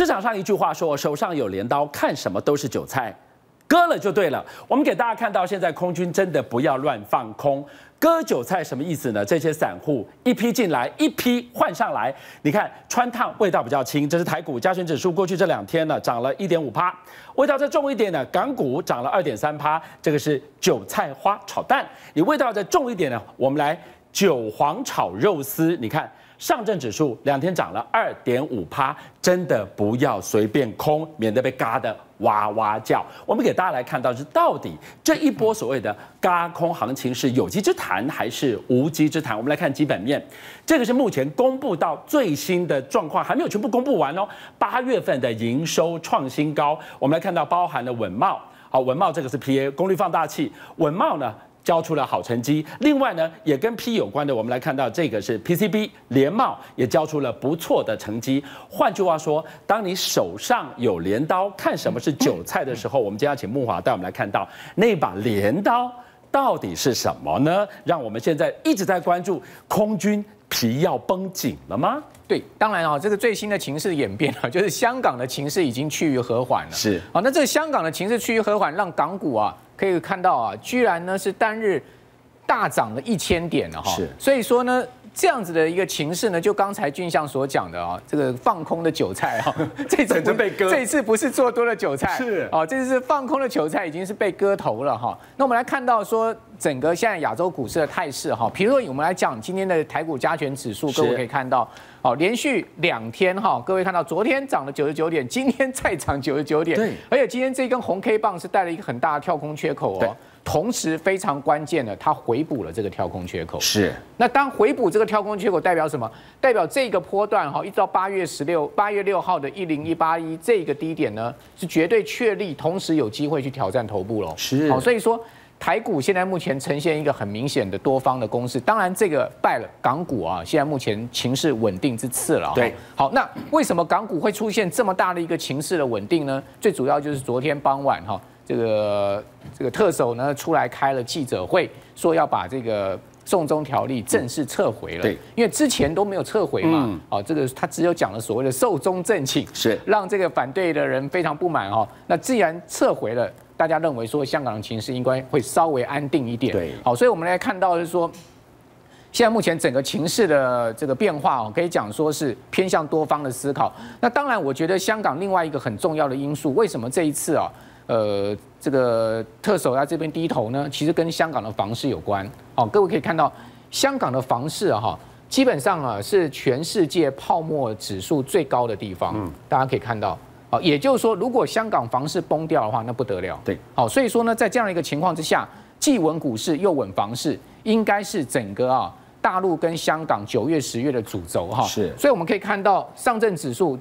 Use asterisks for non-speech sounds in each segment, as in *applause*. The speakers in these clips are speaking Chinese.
市场上一句话说：“手上有镰刀，看什么都是韭菜，割了就对了。”我们给大家看到，现在空军真的不要乱放空。割韭菜什么意思呢？这些散户一批进来，一批换上来。你看，穿烫味道比较轻，这是台股加权指数过去这两天呢涨了一点五趴。味道再重一点呢，港股涨了二点三趴，这个是韭菜花炒蛋。你味道再重一点呢，我们来韭黄炒肉丝。你看。上证指数两天涨了二点五趴，真的不要随便空，免得被嘎的哇哇叫。我们给大家来看到是到底这一波所谓的嘎空行情是有机之谈还是无稽之谈？我们来看基本面，这个是目前公布到最新的状况，还没有全部公布完哦。八月份的营收创新高，我们来看到包含了稳懋，好，稳懋这个是 PA 功率放大器，稳懋呢，交出了好成绩，另外呢，也跟 P 有关的，我们来看到这个是 PCB 联茂也交出了不错的成绩。换句话说，当你手上有镰刀，看什么是韭菜的时候，我们今天要请木华带我们来看到那把镰刀到底是什么呢？让我们现在一直在关注空军皮要绷紧了吗？对，当然啊，这个最新的情势演变啊，就是香港的情势已经趋于和缓了。是啊，那这个香港的情势趋于和缓，让港股啊。可以看到啊，居然呢是单日大涨了一千点了哈，是，所以说呢，这样子的一个情势呢，就刚才俊相所讲的啊，这个放空的韭菜啊，*laughs* 这次被割，这次不是做多的韭菜，是。啊，这次是放空的韭菜已经是被割头了哈。那我们来看到说，整个现在亚洲股市的态势哈，比如说我们来讲今天的台股加权指数，各位可以看到。哦，连续两天哈，各位看到昨天涨了九十九点，今天再涨九十九点，对，而且今天这根红 K 棒是带了一个很大的跳空缺口哦，同时非常关键的，它回补了这个跳空缺口。是，那当回补这个跳空缺口代表什么？代表这个波段哈，一直到八月十六、八月六号的一零一八一这个低点呢，是绝对确立，同时有机会去挑战头部喽。是，好，所以说。台股现在目前呈现一个很明显的多方的攻势，当然这个败了港股啊，现在目前情势稳定之次了。对，好，那为什么港股会出现这么大的一个情势的稳定呢？最主要就是昨天傍晚哈，这个这个特首呢出来开了记者会，说要把这个送中条例正式撤回了。对，因为之前都没有撤回嘛，啊，这个他只有讲了所谓的寿终正寝，是让这个反对的人非常不满哦。那既然撤回了。大家认为说香港的情势应该会稍微安定一点，对，好，所以我们来看到的是说，现在目前整个情势的这个变化哦，可以讲说是偏向多方的思考。那当然，我觉得香港另外一个很重要的因素，为什么这一次啊，呃，这个特首在这边低头呢？其实跟香港的房市有关。好，各位可以看到，香港的房市哈，基本上啊是全世界泡沫指数最高的地方。嗯，大家可以看到。好，也就是说，如果香港房市崩掉的话，那不得了。对，好，所以说呢，在这样一个情况之下，既稳股市又稳房市，应该是整个啊大陆跟香港九月、十月的主轴哈。是，所以我们可以看到上证指数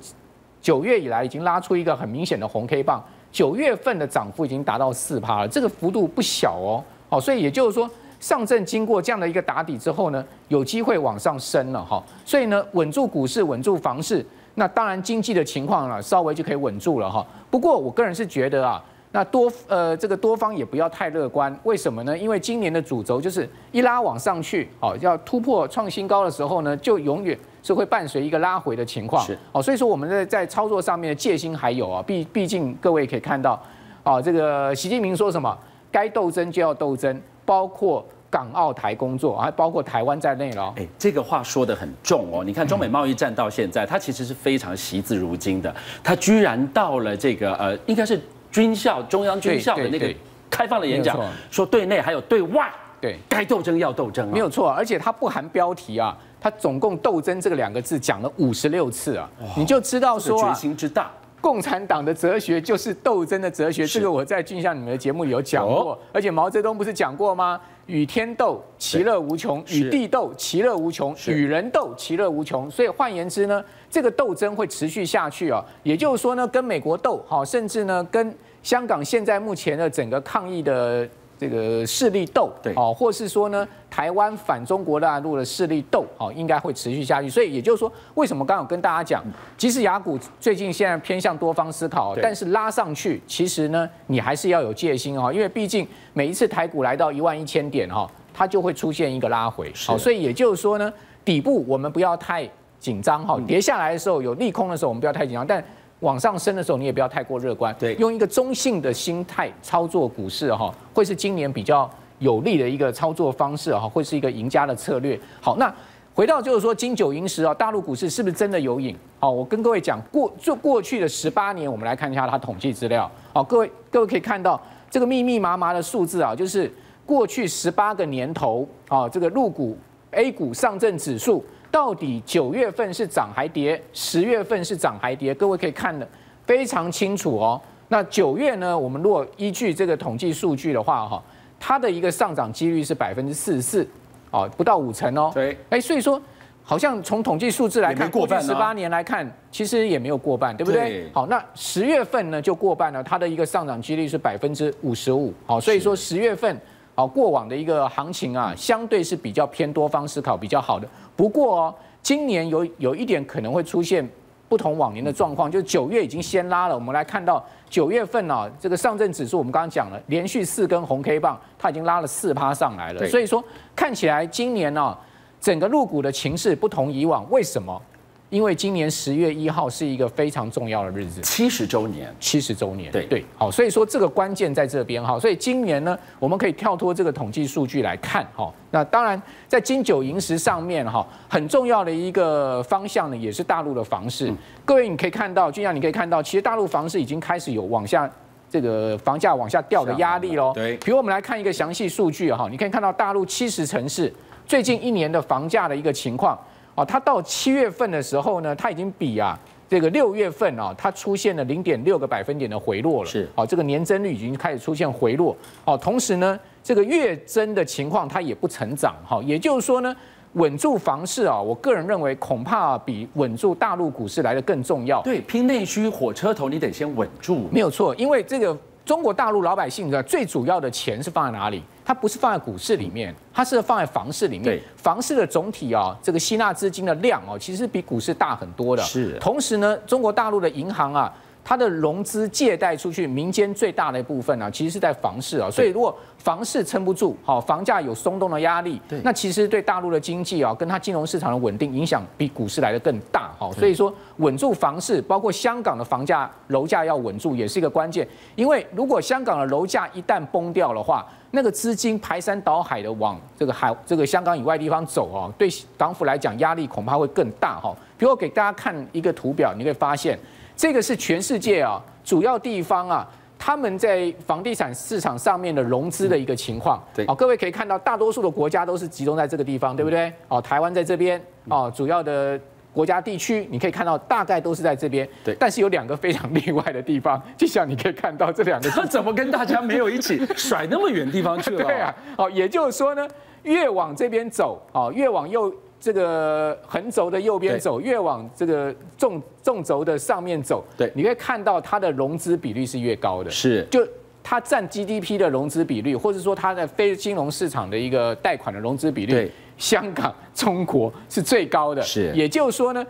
九月以来已经拉出一个很明显的红 K 棒，九月份的涨幅已经达到四趴了，这个幅度不小哦。好，所以也就是说，上证经过这样的一个打底之后呢，有机会往上升了哈。所以呢，稳住股市，稳住房市。那当然，经济的情况呢，稍微就可以稳住了哈。不过，我个人是觉得啊，那多呃这个多方也不要太乐观。为什么呢？因为今年的主轴就是一拉往上去，哦，要突破创新高的时候呢，就永远是会伴随一个拉回的情况。是哦，所以说我们在在操作上面的戒心还有啊。毕毕竟各位可以看到，啊，这个习近平说什么？该斗争就要斗争，包括。港澳台工作，还包括台湾在内了。哎，这个话说得很重哦。你看中美贸易战到现在，它其实是非常惜字如金的。它居然到了这个呃，应该是军校中央军校的那个开放的演讲，说对内还有对外，对该斗争要斗争，没有错。而且它不含标题啊，它总共斗争这个两个字讲了五十六次啊，你就知道说决心之大。共产党的哲学就是斗争的哲学，这个我在俊相你们的节目里有讲过，而且毛泽东不是讲过吗？与天斗，其乐无穷；与地斗，其乐无穷；与人斗，其乐无穷。所以换言之呢，这个斗争会持续下去啊。也就是说呢，跟美国斗，好，甚至呢，跟香港现在目前的整个抗议的。这个势力斗，对，哦，或是说呢，台湾反中国大陆的势力斗，哦，应该会持续下去。所以也就是说，为什么刚刚跟大家讲，即使雅股最近现在偏向多方思考，但是拉上去，其实呢，你还是要有戒心哦，因为毕竟每一次台股来到一万一千点哈，它就会出现一个拉回，好，所以也就是说呢，底部我们不要太紧张哈，跌下来的时候有利空的时候，我们不要太紧张，但往上升的时候，你也不要太过乐观。对，用一个中性的心态操作股市哈，会是今年比较有利的一个操作方式哈，会是一个赢家的策略。好，那回到就是说金九银十啊，大陆股市是不是真的有瘾？好，我跟各位讲过，就过去的十八年，我们来看一下它统计资料。好，各位各位可以看到这个密密麻麻的数字啊，就是过去十八个年头啊，这个入股 A 股上证指数。到底九月份是涨还跌？十月份是涨还跌？各位可以看得非常清楚哦。那九月呢？我们如果依据这个统计数据的话，哈，它的一个上涨几率是百分之四十四，哦，不到五成哦。对，哎，所以说好像从统计数字来看，过去十八年来看，其实也没有过半，对不对？好，那十月份呢就过半了，它的一个上涨几率是百分之五十五。好，所以说十月份。好，过往的一个行情啊，相对是比较偏多方思考比较好的。不过哦，今年有有一点可能会出现不同往年的状况，就是九月已经先拉了。我们来看到九月份啊，这个上证指数我们刚刚讲了，连续四根红 K 棒，它已经拉了四趴上来了。所以说看起来今年呢，整个入股的情势不同以往，为什么？因为今年十月一号是一个非常重要的日子，七十周年，七十周年，对对，好，所以说这个关键在这边哈，所以今年呢，我们可以跳脱这个统计数据来看哈，那当然在金九银十上面哈，很重要的一个方向呢，也是大陆的房市。各位你可以看到，就像你可以看到，其实大陆房市已经开始有往下这个房价往下掉的压力喽。对，比如我们来看一个详细数据哈，你可以看到大陆七十城市最近一年的房价的一个情况。哦，它到七月份的时候呢，它已经比啊这个六月份啊，它出现了零点六个百分点的回落了。是，哦，这个年增率已经开始出现回落。哦，同时呢，这个月增的情况它也不成长。哈，也就是说呢，稳住房市啊，我个人认为恐怕比稳住大陆股市来的更重要。对，拼内需火车头，你得先稳住。没有错，因为这个。中国大陆老百姓的最主要的钱是放在哪里？它不是放在股市里面，它是放在房市里面。房市的总体啊，这个吸纳资金的量哦，其实比股市大很多的。是。同时呢，中国大陆的银行啊。它的融资借贷出去，民间最大的一部分呢、啊，其实是在房市啊。所以如果房市撑不住，好，房价有松动的压力，对，那其实对大陆的经济啊，跟它金融市场的稳定影响比股市来的更大。好，所以说稳住房市，包括香港的房价楼价要稳住，也是一个关键。因为如果香港的楼价一旦崩掉的话，那个资金排山倒海的往这个海这个香港以外地方走啊，对港府来讲压力恐怕会更大。哈，比如我给大家看一个图表，你可以发现。这个是全世界啊主要地方啊，他们在房地产市场上面的融资的一个情况。对，好，各位可以看到，大多数的国家都是集中在这个地方，对不对？哦，台湾在这边，哦，主要的国家地区，你可以看到大概都是在这边。对，但是有两个非常例外的地方，*laughs* 就像你可以看到这两个，他 *laughs* 怎么跟大家没有一起甩那么远地方去了？*laughs* 对啊，哦，也就是说呢，越往这边走，哦，越往右。这个横轴的右边走，越往这个纵纵轴的上面走，对，你会看到它的融资比率是越高的，是，就它占 GDP 的融资比率，或者说它的非金融市场的一个贷款的融资比率，对，香港、中国是最高的，是，也就是说呢，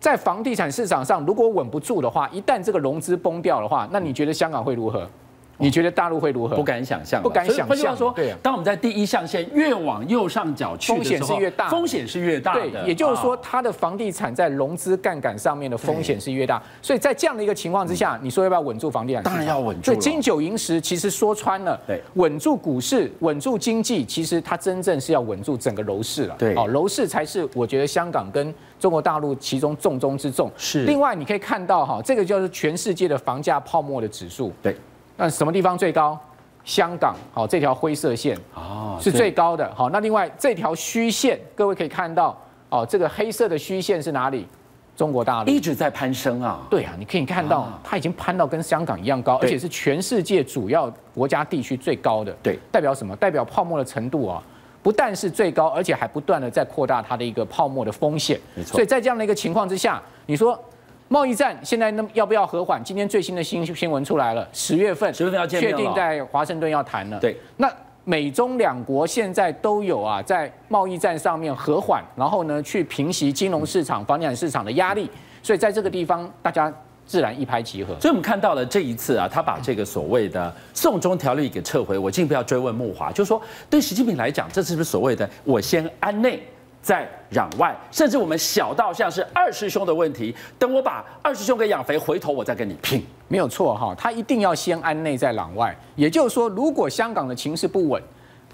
在房地产市场上，如果稳不住的话，一旦这个融资崩掉的话，那你觉得香港会如何？你觉得大陆会如何？不敢想象，不敢想象。说，对，当我们在第一象限越往右上角去风险是越大，风险是越大的。对，也就是说，它的房地产在融资杠杆上面的风险是越大。所以在这样的一个情况之下，你说要不要稳住房地产？当然要稳住。所以金九银十其实说穿了，对，稳住股市，稳住经济，其实它真正是要稳住整个楼市了。对，哦，楼市才是我觉得香港跟中国大陆其中重中之重。是。另外，你可以看到哈，这个就是全世界的房价泡沫的指数。对。那什么地方最高？香港，好，这条灰色线啊是最高的。好，那另外这条虚线，各位可以看到，哦，这个黑色的虚线是哪里？中国大陆一直在攀升啊。对啊，你可以看到，它已经攀到跟香港一样高，而且是全世界主要国家地区最高的。对，代表什么？代表泡沫的程度啊，不但是最高，而且还不断的在扩大它的一个泡沫的风险。没错。所以在这样的一个情况之下，你说。贸易战现在那要不要和缓？今天最新的新新闻出来了，十月份十月份要确定在华盛顿要谈了。对，那美中两国现在都有啊，在贸易战上面和缓，然后呢去平息金融市场、房地产市场的压力，所以在这个地方大家自然一拍即合。所以我们看到了这一次啊，他把这个所谓的送中条例给撤回，我尽不要追问木华，就是说对习近平来讲，这是不是所谓的我先安内？在攘外，甚至我们小到像是二师兄的问题，等我把二师兄给养肥，回头我再跟你拼，没有错哈，他一定要先安内再攘外。也就是说，如果香港的情势不稳，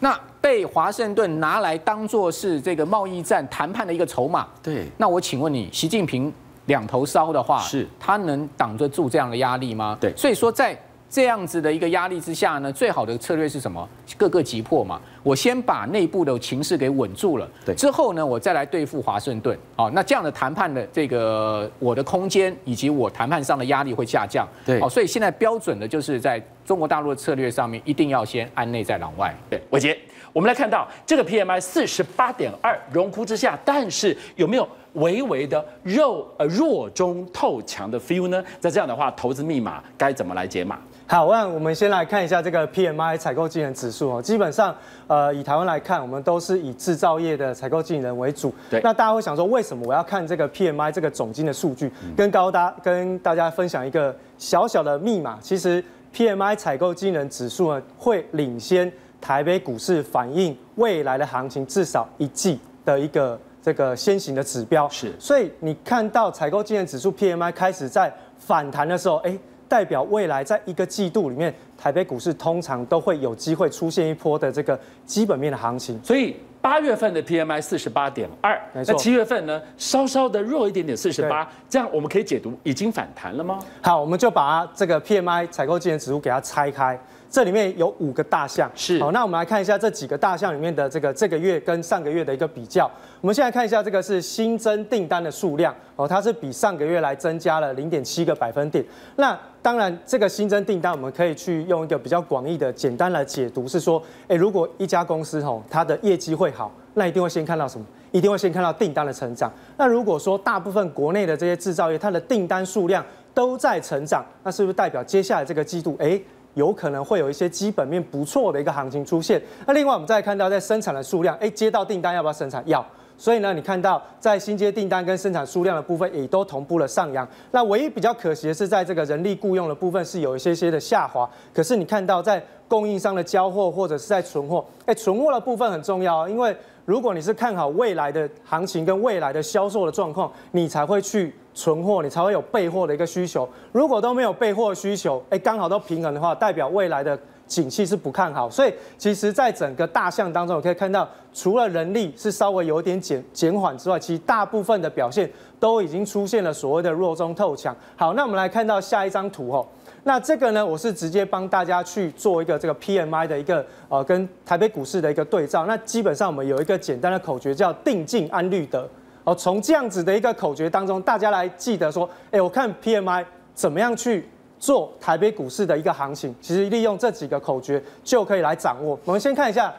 那被华盛顿拿来当做是这个贸易战谈判的一个筹码，对，那我请问你，习近平两头烧的话，是他能挡得住这样的压力吗？对，所以说在。这样子的一个压力之下呢，最好的策略是什么？各个击破嘛。我先把内部的情势给稳住了，对，之后呢，我再来对付华盛顿。好，那这样的谈判的这个我的空间以及我谈判上的压力会下降。对，好，所以现在标准的就是在中国大陆的策略上面，一定要先安内再攘外。对，伟杰，我们来看到这个 PMI 四十八点二，荣枯之下，但是有没有微微的弱呃弱中透强的 feel 呢？在这样的话，投资密码该怎么来解码？好，那我们先来看一下这个 PMI 采购经理人指数哦。基本上，呃，以台湾来看，我们都是以制造业的采购经理人为主。对。那大家会想说，为什么我要看这个 PMI 这个总经的数据？跟高大跟大家分享一个小小的密码。其实 PMI 采购经理人指数呢，会领先台北股市反映未来的行情至少一季的一个这个先行的指标。是。所以你看到采购经理人指数 PMI 开始在反弹的时候，哎。代表未来在一个季度里面，台北股市通常都会有机会出现一波的这个基本面的行情。所以八月份的 PMI 四十八点二，那七月份呢，稍稍的弱一点点四十八，这样我们可以解读已经反弹了吗？好，我们就把它这个 PMI 采购经理指数给它拆开。这里面有五个大项，是好，那我们来看一下这几个大项里面的这个这个月跟上个月的一个比较。我们现在看一下这个是新增订单的数量哦，它是比上个月来增加了零点七个百分点。那当然，这个新增订单我们可以去用一个比较广义的简单来解读，是说，诶，如果一家公司吼它的业绩会好，那一定会先看到什么？一定会先看到订单的成长。那如果说大部分国内的这些制造业它的订单数量都在成长，那是不是代表接下来这个季度，诶？有可能会有一些基本面不错的一个行情出现。那另外我们再看到在生产的数量，哎，接到订单要不要生产？要。所以呢，你看到在新接订单跟生产数量的部分也都同步了上扬。那唯一比较可惜的是，在这个人力雇用的部分是有一些些的下滑。可是你看到在供应商的交货或者是在存货，哎，存货的部分很重要，因为如果你是看好未来的行情跟未来的销售的状况，你才会去。存货你才会有备货的一个需求，如果都没有备货需求，哎，刚好都平衡的话，代表未来的景气是不看好。所以其实，在整个大项当中，我可以看到，除了人力是稍微有点减减缓之外，其实大部分的表现都已经出现了所谓的弱中透强。好，那我们来看到下一张图哦。那这个呢，我是直接帮大家去做一个这个 PMI 的一个呃跟台北股市的一个对照。那基本上我们有一个简单的口诀叫“定静安虑得”。哦，从这样子的一个口诀当中，大家来记得说，哎，我看 PMI 怎么样去做台北股市的一个行情，其实利用这几个口诀就可以来掌握。我们先看一下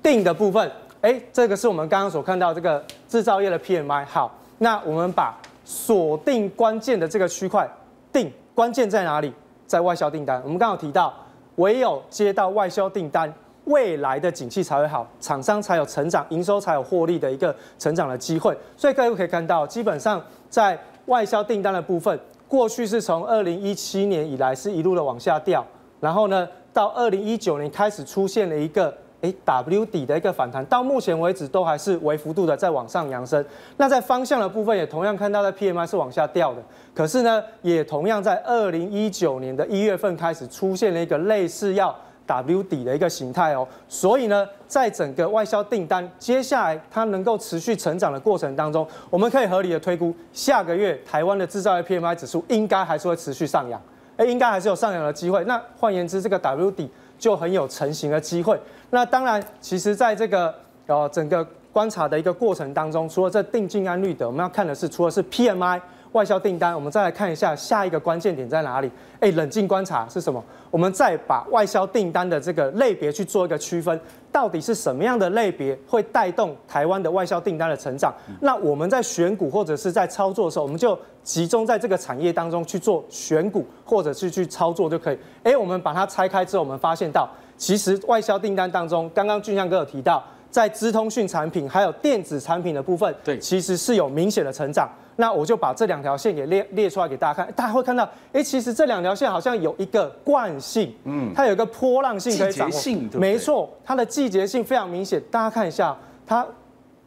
定的部分，哎，这个是我们刚刚所看到这个制造业的 PMI。好，那我们把锁定关键的这个区块定，关键在哪里？在外销订单。我们刚刚有提到，唯有接到外销订单。未来的景气才会好，厂商才有成长，营收才有获利的一个成长的机会。所以各位可以看到，基本上在外销订单的部分，过去是从二零一七年以来是一路的往下掉，然后呢，到二零一九年开始出现了一个诶 W 底的一个反弹，到目前为止都还是微幅度的在往上扬升。那在方向的部分也同样看到，在 PMI 是往下掉的，可是呢，也同样在二零一九年的一月份开始出现了一个类似要。W 底的一个形态哦，所以呢，在整个外销订单接下来它能够持续成长的过程当中，我们可以合理的推估，下个月台湾的制造业 PMI 指数应该还是会持续上扬，哎，应该还是有上扬的机会。那换言之，这个 W 底就很有成型的机会。那当然，其实在这个呃整个观察的一个过程当中，除了这定静安绿的，我们要看的是，除了是 PMI。外销订单，我们再来看一下下一个关键点在哪里？哎，冷静观察是什么？我们再把外销订单的这个类别去做一个区分，到底是什么样的类别会带动台湾的外销订单的成长？那我们在选股或者是在操作的时候，我们就集中在这个产业当中去做选股，或者是去操作就可以。哎，我们把它拆开之后，我们发现到，其实外销订单当中，刚刚俊相哥有提到，在资通讯产品还有电子产品的部分，对，其实是有明显的成长。那我就把这两条线给列列出来给大家看，大家会看到，哎，其实这两条线好像有一个惯性，嗯，它有一个波浪性可以掌握？没错，它的季节性非常明显。大家看一下，它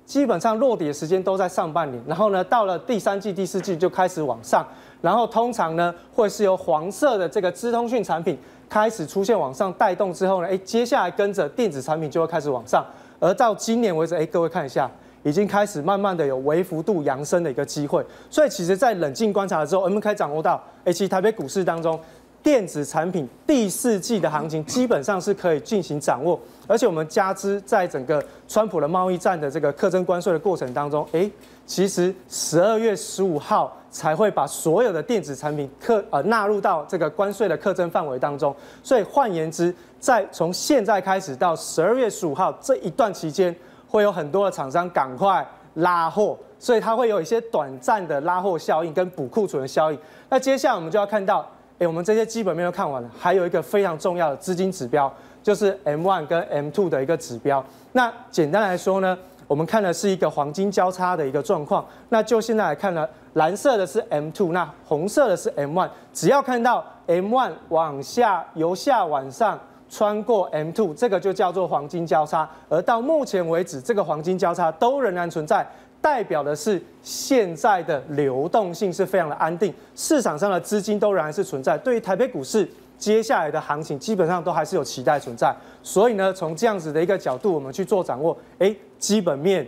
基本上落底的时间都在上半年，然后呢，到了第三季、第四季就开始往上，然后通常呢会是由黄色的这个资通讯产品开始出现往上带动之后呢，哎，接下来跟着电子产品就会开始往上，而到今年为止，哎，各位看一下，已经开始慢慢的有微幅度扬升的一个机会，所以其实在冷静观察的时候，我们可以掌握到，哎，其实台北股市当中。电子产品第四季的行情基本上是可以进行掌握，而且我们加之在整个川普的贸易战的这个课征关税的过程当中，诶，其实十二月十五号才会把所有的电子产品课呃纳入到这个关税的课征范围当中，所以换言之，在从现在开始到十二月十五号这一段期间，会有很多的厂商赶快拉货，所以它会有一些短暂的拉货效应跟补库存的效应。那接下来我们就要看到。诶，我们这些基本面都看完了，还有一个非常重要的资金指标，就是 M one 跟 M two 的一个指标。那简单来说呢，我们看的是一个黄金交叉的一个状况。那就现在来看呢，蓝色的是 M two，那红色的是 M one，。只要看到 M one 往下由下往上穿过 M2，这个就叫做黄金交叉。而到目前为止，这个黄金交叉都仍然存在。代表的是现在的流动性是非常的安定，市场上的资金都仍然是存在。对于台北股市接下来的行情，基本上都还是有期待存在。所以呢，从这样子的一个角度，我们去做掌握。哎，基本面、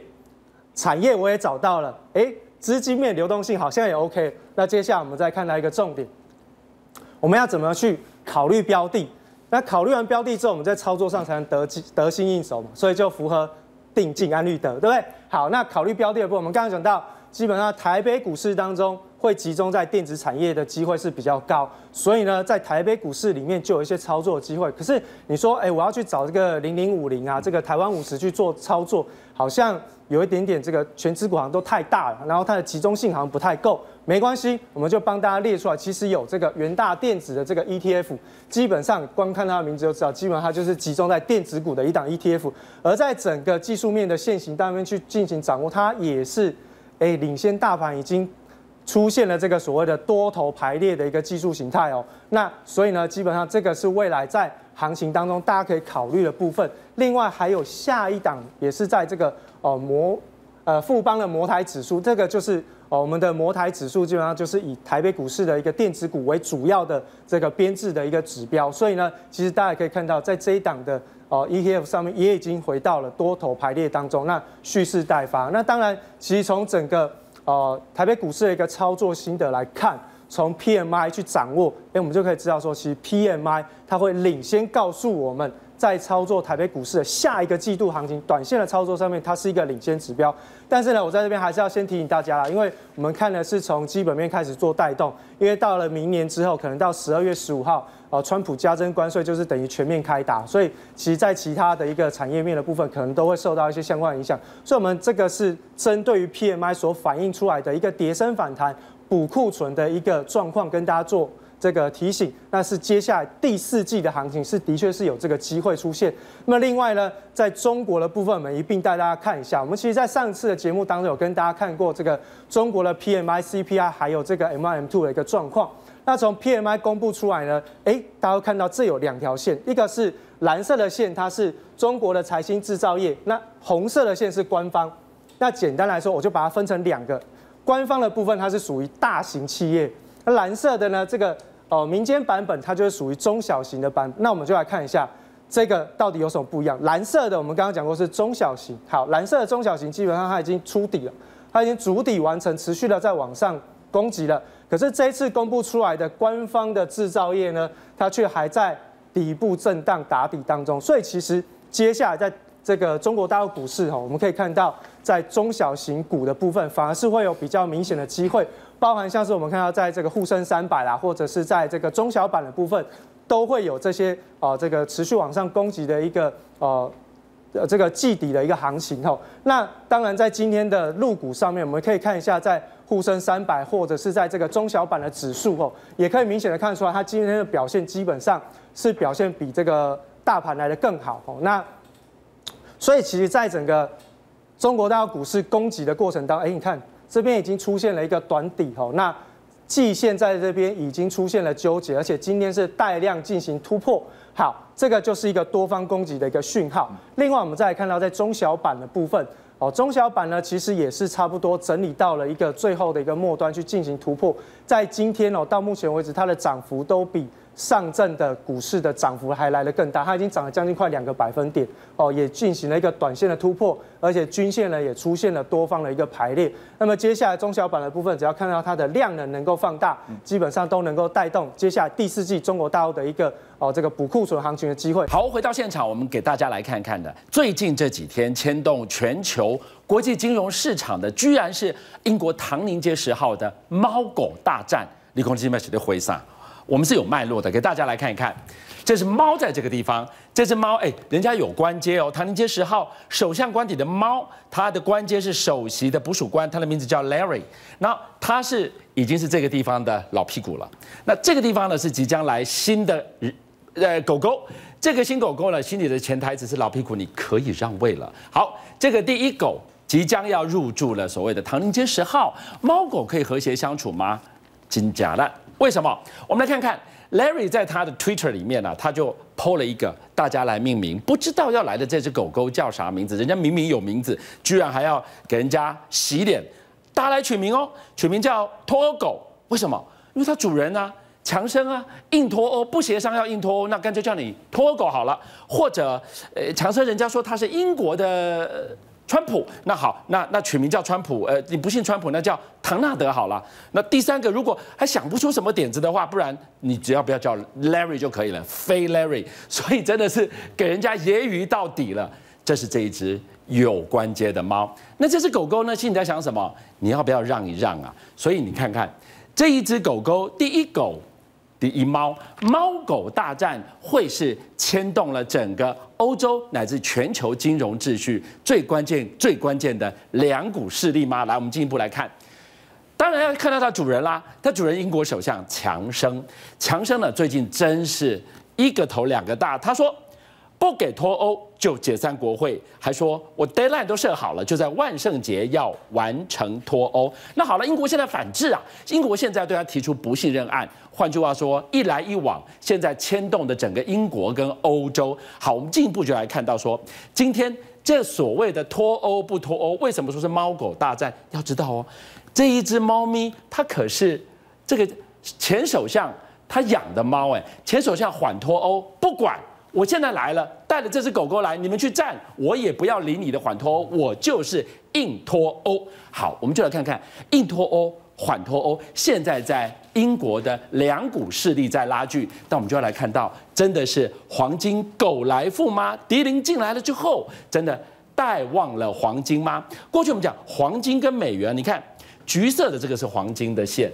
产业我也找到了。哎，资金面流动性好像也 OK。那接下来我们再看到一个重点，我们要怎么去考虑标的？那考虑完标的之后，我们在操作上才能得得心应手嘛。所以就符合。定静安绿德，对不对？好，那考虑标的的部分，我们刚刚讲到，基本上台北股市当中会集中在电子产业的机会是比较高，所以呢，在台北股市里面就有一些操作的机会。可是你说，哎，我要去找这个零零五零啊，这个台湾五十去做操作，好像有一点点这个全资股好像都太大了，然后它的集中性好像不太够。没关系，我们就帮大家列出来。其实有这个元大电子的这个 ETF，基本上光看它的名字就知道，基本上它就是集中在电子股的一档 ETF。而在整个技术面的线型当中去进行掌握，它也是诶领先大盘，已经出现了这个所谓的多头排列的一个技术形态哦。那所以呢，基本上这个是未来在行情当中大家可以考虑的部分。另外还有下一档也是在这个哦摩呃富邦的摩台指数，这个就是。哦，我们的摩台指数基本上就是以台北股市的一个电子股为主要的这个编制的一个指标，所以呢，其实大家可以看到，在这一档的哦 ETF 上面也已经回到了多头排列当中，那蓄势待发。那当然，其实从整个呃台北股市的一个操作心得来看，从 PMI 去掌握，哎，我们就可以知道说，其实 PMI 它会领先告诉我们。在操作台北股市的下一个季度行情，短线的操作上面，它是一个领先指标。但是呢，我在这边还是要先提醒大家啦，因为我们看的是从基本面开始做带动，因为到了明年之后，可能到十二月十五号，呃，川普加征关税就是等于全面开打，所以其实在其他的一个产业面的部分，可能都会受到一些相关影响。所以，我们这个是针对于 PMI 所反映出来的一个跌升反弹、补库存的一个状况，跟大家做。这个提醒，那是接下来第四季的行情是的确是有这个机会出现。那么另外呢，在中国的部分，我们一并带大家看一下。我们其实，在上次的节目当中有跟大家看过这个中国的 PMI、CPI，还有这个 M1、M2 的一个状况。那从 PMI 公布出来呢，诶，大家会看到这有两条线，一个是蓝色的线，它是中国的财新制造业；那红色的线是官方。那简单来说，我就把它分成两个，官方的部分它是属于大型企业，那蓝色的呢，这个。哦，民间版本它就是属于中小型的版，那我们就来看一下这个到底有什么不一样。蓝色的我们刚刚讲过是中小型，好，蓝色的中小型基本上它已经出底了，它已经筑底完成，持续的在往上攻击了。可是这一次公布出来的官方的制造业呢，它却还在底部震荡打底当中。所以其实接下来在这个中国大陆股市哈，我们可以看到在中小型股的部分，反而是会有比较明显的机会。包含像是我们看到，在这个沪深三百啦，或者是在这个中小板的部分，都会有这些呃这个持续往上攻击的一个呃呃这个季底的一个行情吼。那当然，在今天的入股上面，我们可以看一下，在沪深三百或者是在这个中小板的指数吼，也可以明显的看出来，它今天的表现基本上是表现比这个大盘来的更好吼。那所以，其实在整个中国大陆股市攻击的过程当中，哎，你看。这边已经出现了一个短底哈，那季线在这边已经出现了纠结，而且今天是带量进行突破，好，这个就是一个多方攻击的一个讯号。另外，我们再来看到在中小板的部分，哦，中小板呢，其实也是差不多整理到了一个最后的一个末端去进行突破。在今天哦，到目前为止，它的涨幅都比上证的股市的涨幅还来得更大，它已经涨了将近快两个百分点哦，也进行了一个短线的突破，而且均线呢也出现了多方的一个排列。那么接下来中小板的部分，只要看到它的量能能够放大，基本上都能够带动接下来第四季中国大陆的一个哦这个补库存行情的机会。好，回到现场，我们给大家来看看的，最近这几天牵动全球国际金融市场的，居然是英国唐宁街十号的猫狗大战。立空基金的回上。我们是有脉络的，给大家来看一看。这是猫在这个地方，这只猫，哎，人家有官阶哦。唐宁街十号首相官邸的猫，它的官阶是首席的捕鼠官，它的名字叫 Larry。那它是已经是这个地方的老屁股了。那这个地方呢是即将来新的呃狗狗，这个新狗狗呢心里的潜台词是老屁股，你可以让位了。好，这个第一狗即将要入住了所谓的唐宁街十号，猫狗可以和谐相处吗？真假的。为什么？我们来看看 Larry 在他的 Twitter 里面呢、他就 PO 了一个大家来命名，不知道要来的这只狗狗叫啥名字，人家明明有名字，居然还要给人家洗脸，大家来取名哦，取名叫脱狗。为什么？因为它主人啊，强生啊，硬脱欧不协商要硬脱欧，那干脆叫你脱狗好了。或者，呃，强生人家说他是英国的。川普，那好，那那取名叫川普，呃，你不信川普，那叫唐纳德好了。那第三个，如果还想不出什么点子的话，不然你只要不要叫 Larry 就可以了，非 Larry。所以真的是给人家揶揄到底了。这是这一只有关节的猫，那这只狗狗呢？心里在想什么？你要不要让一让啊？所以你看看这一只狗狗，第一狗。第一猫，猫狗大战会是牵动了整个欧洲乃至全球金融秩序最关键、最关键的两股势力吗？来，我们进一步来看。当然要看到它主人啦，它主人英国首相强生。强生呢，最近真是一个头两个大。他说。不给脱欧就解散国会，还说我 deadline 都设好了，就在万圣节要完成脱欧。那好了，英国现在反制啊，英国现在对他提出不信任案。换句话说，一来一往，现在牵动的整个英国跟欧洲。好，我们进一步就来看到说，今天这所谓的脱欧不脱欧，为什么说是猫狗大战？要知道哦，这一只猫咪它可是这个前首相他养的猫，哎，前首相缓脱欧不管。我现在来了，带着这只狗狗来，你们去战，我也不要理你的缓脱欧，我就是硬脱欧。好，我们就来看看硬脱欧、缓脱欧。现在在英国的两股势力在拉锯，但我们就要来看到，真的是黄金狗来富吗？迪林进来了之后，真的带旺了黄金吗？过去我们讲黄金跟美元，你看橘色的这个是黄金的线，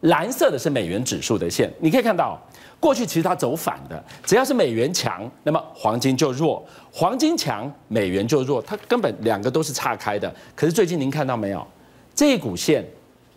蓝色的是美元指数的线，你可以看到。过去其实它走反的，只要是美元强，那么黄金就弱；黄金强，美元就弱。它根本两个都是岔开的。可是最近您看到没有，这一股线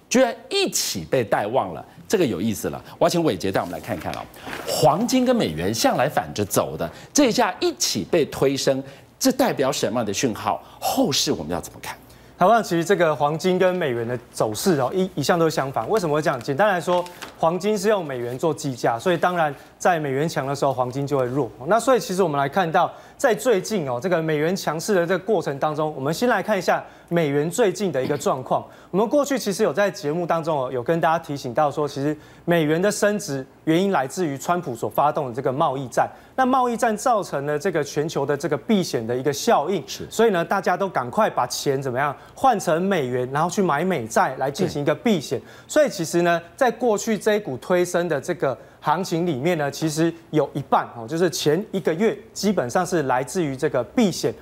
居然一起被带旺了，这个有意思了。我要请伟杰带我们来看看哦。黄金跟美元向来反着走的，这一下一起被推升，这代表什么样的讯号？后市我们要怎么看？台湾其实这个黄金跟美元的走势哦，一一向都是相反。为什么会这样？简单来说，黄金是用美元做计价，所以当然在美元强的时候，黄金就会弱。那所以其实我们来看到，在最近哦，这个美元强势的这个过程当中，我们先来看一下美元最近的一个状况。我们过去其实有在节目当中哦，有跟大家提醒到说，其实美元的升值原因来自于川普所发动的这个贸易战。那贸易战造成了这个全球的这个避险的一个效应，是。所以呢，大家都赶快把钱怎么样换成美元，然后去买美债来进行一个避险。所以其实呢，在过去这一股推升的这个。行情里面呢，其实有一半哦，就是前一个月基本上是来自于这个避险，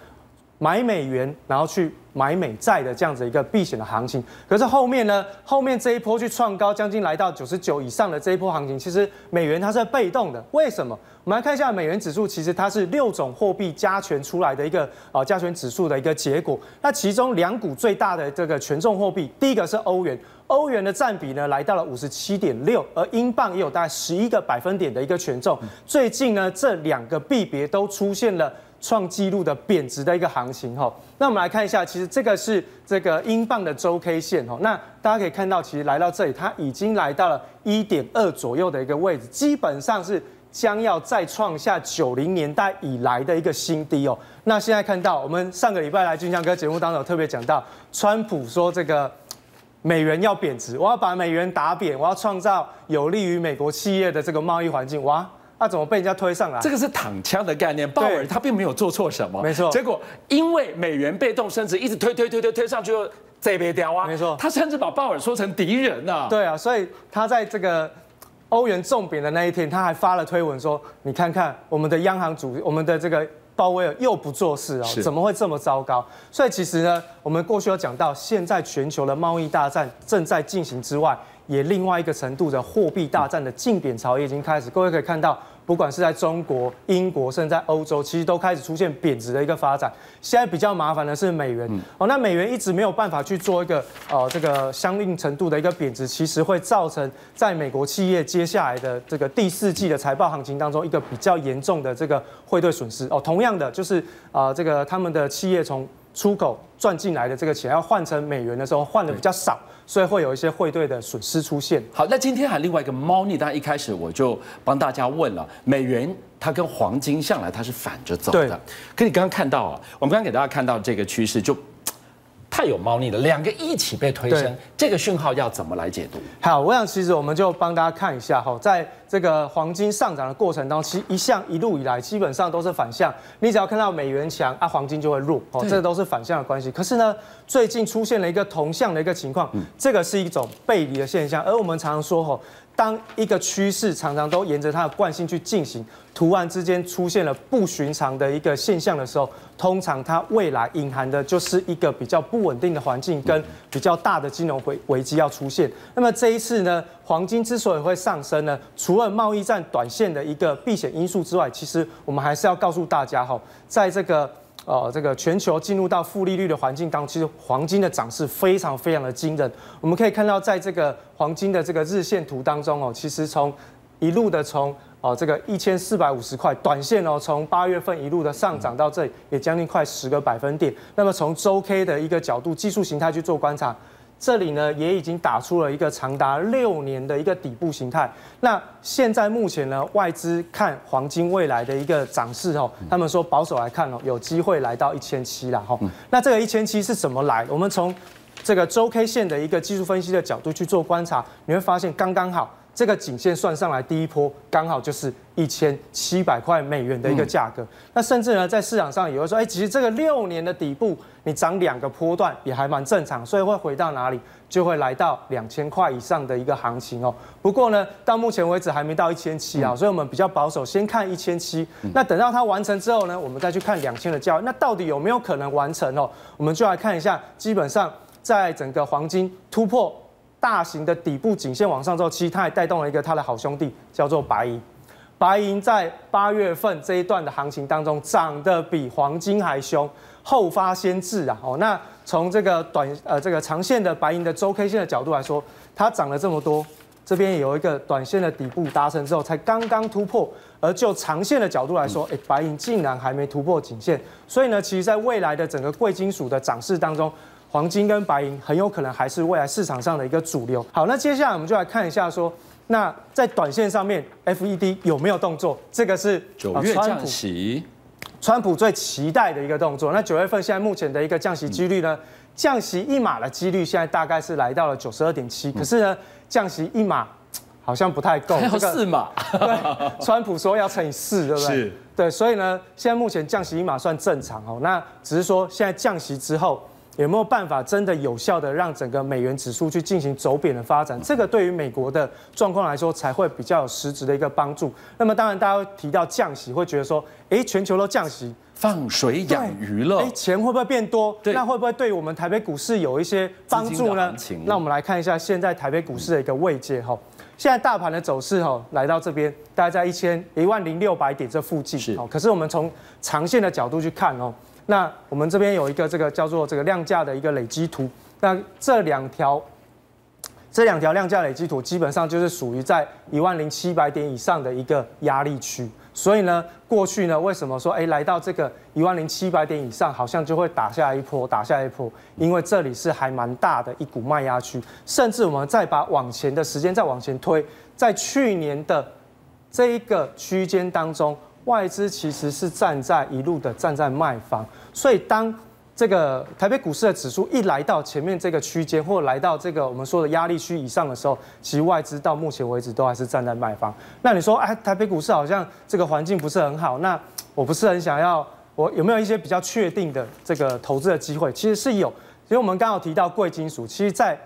买美元然后去买美债的这样子一个避险的行情。可是后面呢，后面这一波去创高，将近来到九十九以上的这一波行情，其实美元它是被动的。为什么？我们来看一下美元指数，其实它是六种货币加权出来的一个啊加权指数的一个结果。那其中两股最大的这个权重货币，第一个是欧元。欧元的占比呢，来到了五十七点六，而英镑也有大概十一个百分点的一个权重。最近呢，这两个币别都出现了创纪录的贬值的一个行情哈。那我们来看一下，其实这个是这个英镑的周 K 线哈。那大家可以看到，其实来到这里，它已经来到了一点二左右的一个位置，基本上是将要再创下九零年代以来的一个新低哦。那现在看到，我们上个礼拜来俊相哥节目当中特别讲到，川普说这个美元要贬值，我要把美元打扁，我要创造有利于美国企业的这个贸易环境。哇，那怎么被人家推上来？这个是躺枪的概念，鲍尔他并没有做错什么，没错。结果因为美元被动升值，一直推推推推推上去，这边掉啊，没错。他甚至把鲍尔说成敌人啊。对啊，所以他在这个。欧元重贬的那一天，他还发了推文说：“你看看我们的央行主，我们的这个鲍威尔又不做事哦，怎么会这么糟糕？”所以其实呢，我们过去有讲到，现在全球的贸易大战正在进行之外，也另外一个程度的货币大战的竞贬潮也已经开始。各位可以看到。不管是在中国、英国，甚至在欧洲，其实都开始出现贬值的一个发展。现在比较麻烦的是美元哦，那美元一直没有办法去做一个呃这个相应程度的一个贬值，其实会造成在美国企业接下来的这个第四季的财报行情当中一个比较严重的这个汇兑损失哦。同样的，就是啊、呃、这个他们的企业从出口赚进来的这个钱要换成美元的时候换的比较少。所以会有一些汇兑的损失出现。好，那今天还另外一个猫腻，当然一开始我就帮大家问了，美元它跟黄金向来它是反着走的，对可你刚刚看到啊，我们刚刚给大家看到这个趋势就。太有猫腻了，两个一起被推升，这个讯号要怎么来解读？好，我想其实我们就帮大家看一下哈，在这个黄金上涨的过程当中，其实一向一路以来基本上都是反向，你只要看到美元强啊，黄金就会弱哦，这都是反向的关系。可是呢，最近出现了一个同向的一个情况，这个是一种背离的现象，而我们常常说哈。当一个趋势常常都沿着它的惯性去进行，突然之间出现了不寻常的一个现象的时候，通常它未来隐含的就是一个比较不稳定的环境跟比较大的金融危危机要出现。那么这一次呢，黄金之所以会上升呢，除了贸易战短线的一个避险因素之外，其实我们还是要告诉大家哈，在这个。哦，这个全球进入到负利率的环境当中，其实黄金的涨势非常非常的惊人。我们可以看到，在这个黄金的这个日线图当中哦，其实从一路的从哦这个一千四百五十块短线哦，从八月份一路的上涨到这里，也将近快十个百分点。那么从周 K 的一个角度，技术形态去做观察。这里呢，也已经打出了一个长达六年的一个底部形态。那现在目前呢，外资看黄金未来的一个涨势哦，他们说保守来看哦，有机会来到一千七了哈。那这个一千七是怎么来？我们从这个周 K 线的一个技术分析的角度去做观察，你会发现刚刚好。这个颈线算上来，第一波刚好就是一千七百块美元的一个价格。那甚至呢，在市场上也会说，哎，其实这个六年的底部，你涨两个波段也还蛮正常，所以会回到哪里，就会来到两千块以上的一个行情哦。不过呢，到目前为止还没到一千七啊，所以我们比较保守，先看一千七。那等到它完成之后呢，我们再去看两千的价位，那到底有没有可能完成哦？我们就来看一下，基本上在整个黄金突破。大型的底部颈线往上之后，其实它也带动了一个它的好兄弟，叫做白银。白银在八月份这一段的行情当中，涨得比黄金还凶，后发先至啊！哦，那从这个短呃这个长线的白银的周 K 线的角度来说，它涨了这么多，这边有一个短线的底部达成之后，才刚刚突破。而就长线的角度来说，哎，白银竟然还没突破颈线，所以呢，其实在未来的整个贵金属的涨势当中。黄金跟白银很有可能还是未来市场上的一个主流。好，那接下来我们就来看一下说，那在短线上面，FED 有没有动作？这个是九月降息，川普最期待的一个动作。那九月份现在目前的一个降息几率呢？降息一码的几率现在大概是来到了九十二点七。可是呢，降息一码好像不太够，还有四码。对，川普说要乘以四，对不对？是。对，所以呢，现在目前降息一码算正常哦。那只是说现在降息之后。有没有办法真的有效的让整个美元指数去进行走贬的发展？这个对于美国的状况来说才会比较有实质的一个帮助。那么当然，大家提到降息，会觉得说，哎，全球都降息，放水养鱼了，哎，钱会不会变多？对那会不会对我们台北股市有一些帮助呢？那我们来看一下现在台北股市的一个位阶哈。现在大盘的走势哈，来到这边，大概在一千一万零六百点这附近。是。可是我们从长线的角度去看哦。那我们这边有一个这个叫做这个量价的一个累积图，那这两条这两条量价累积图基本上就是属于在一万零七百点以上的一个压力区，所以呢，过去呢为什么说哎来到这个一万零七百点以上，好像就会打下一波，打下一波，因为这里是还蛮大的一股卖压区，甚至我们再把往前的时间再往前推，在去年的这一个区间当中，外资其实是站在一路的站在卖方，所以当这个台北股市的指数一来到前面这个区间，或来到这个我们说的压力区以上的时候，其实外资到目前为止都还是站在卖方。那你说，哎，台北股市好像这个环境不是很好，那我不是很想要，我有没有一些比较确定的这个投资的机会？其实是有，因为我们刚好提到贵金属，其实在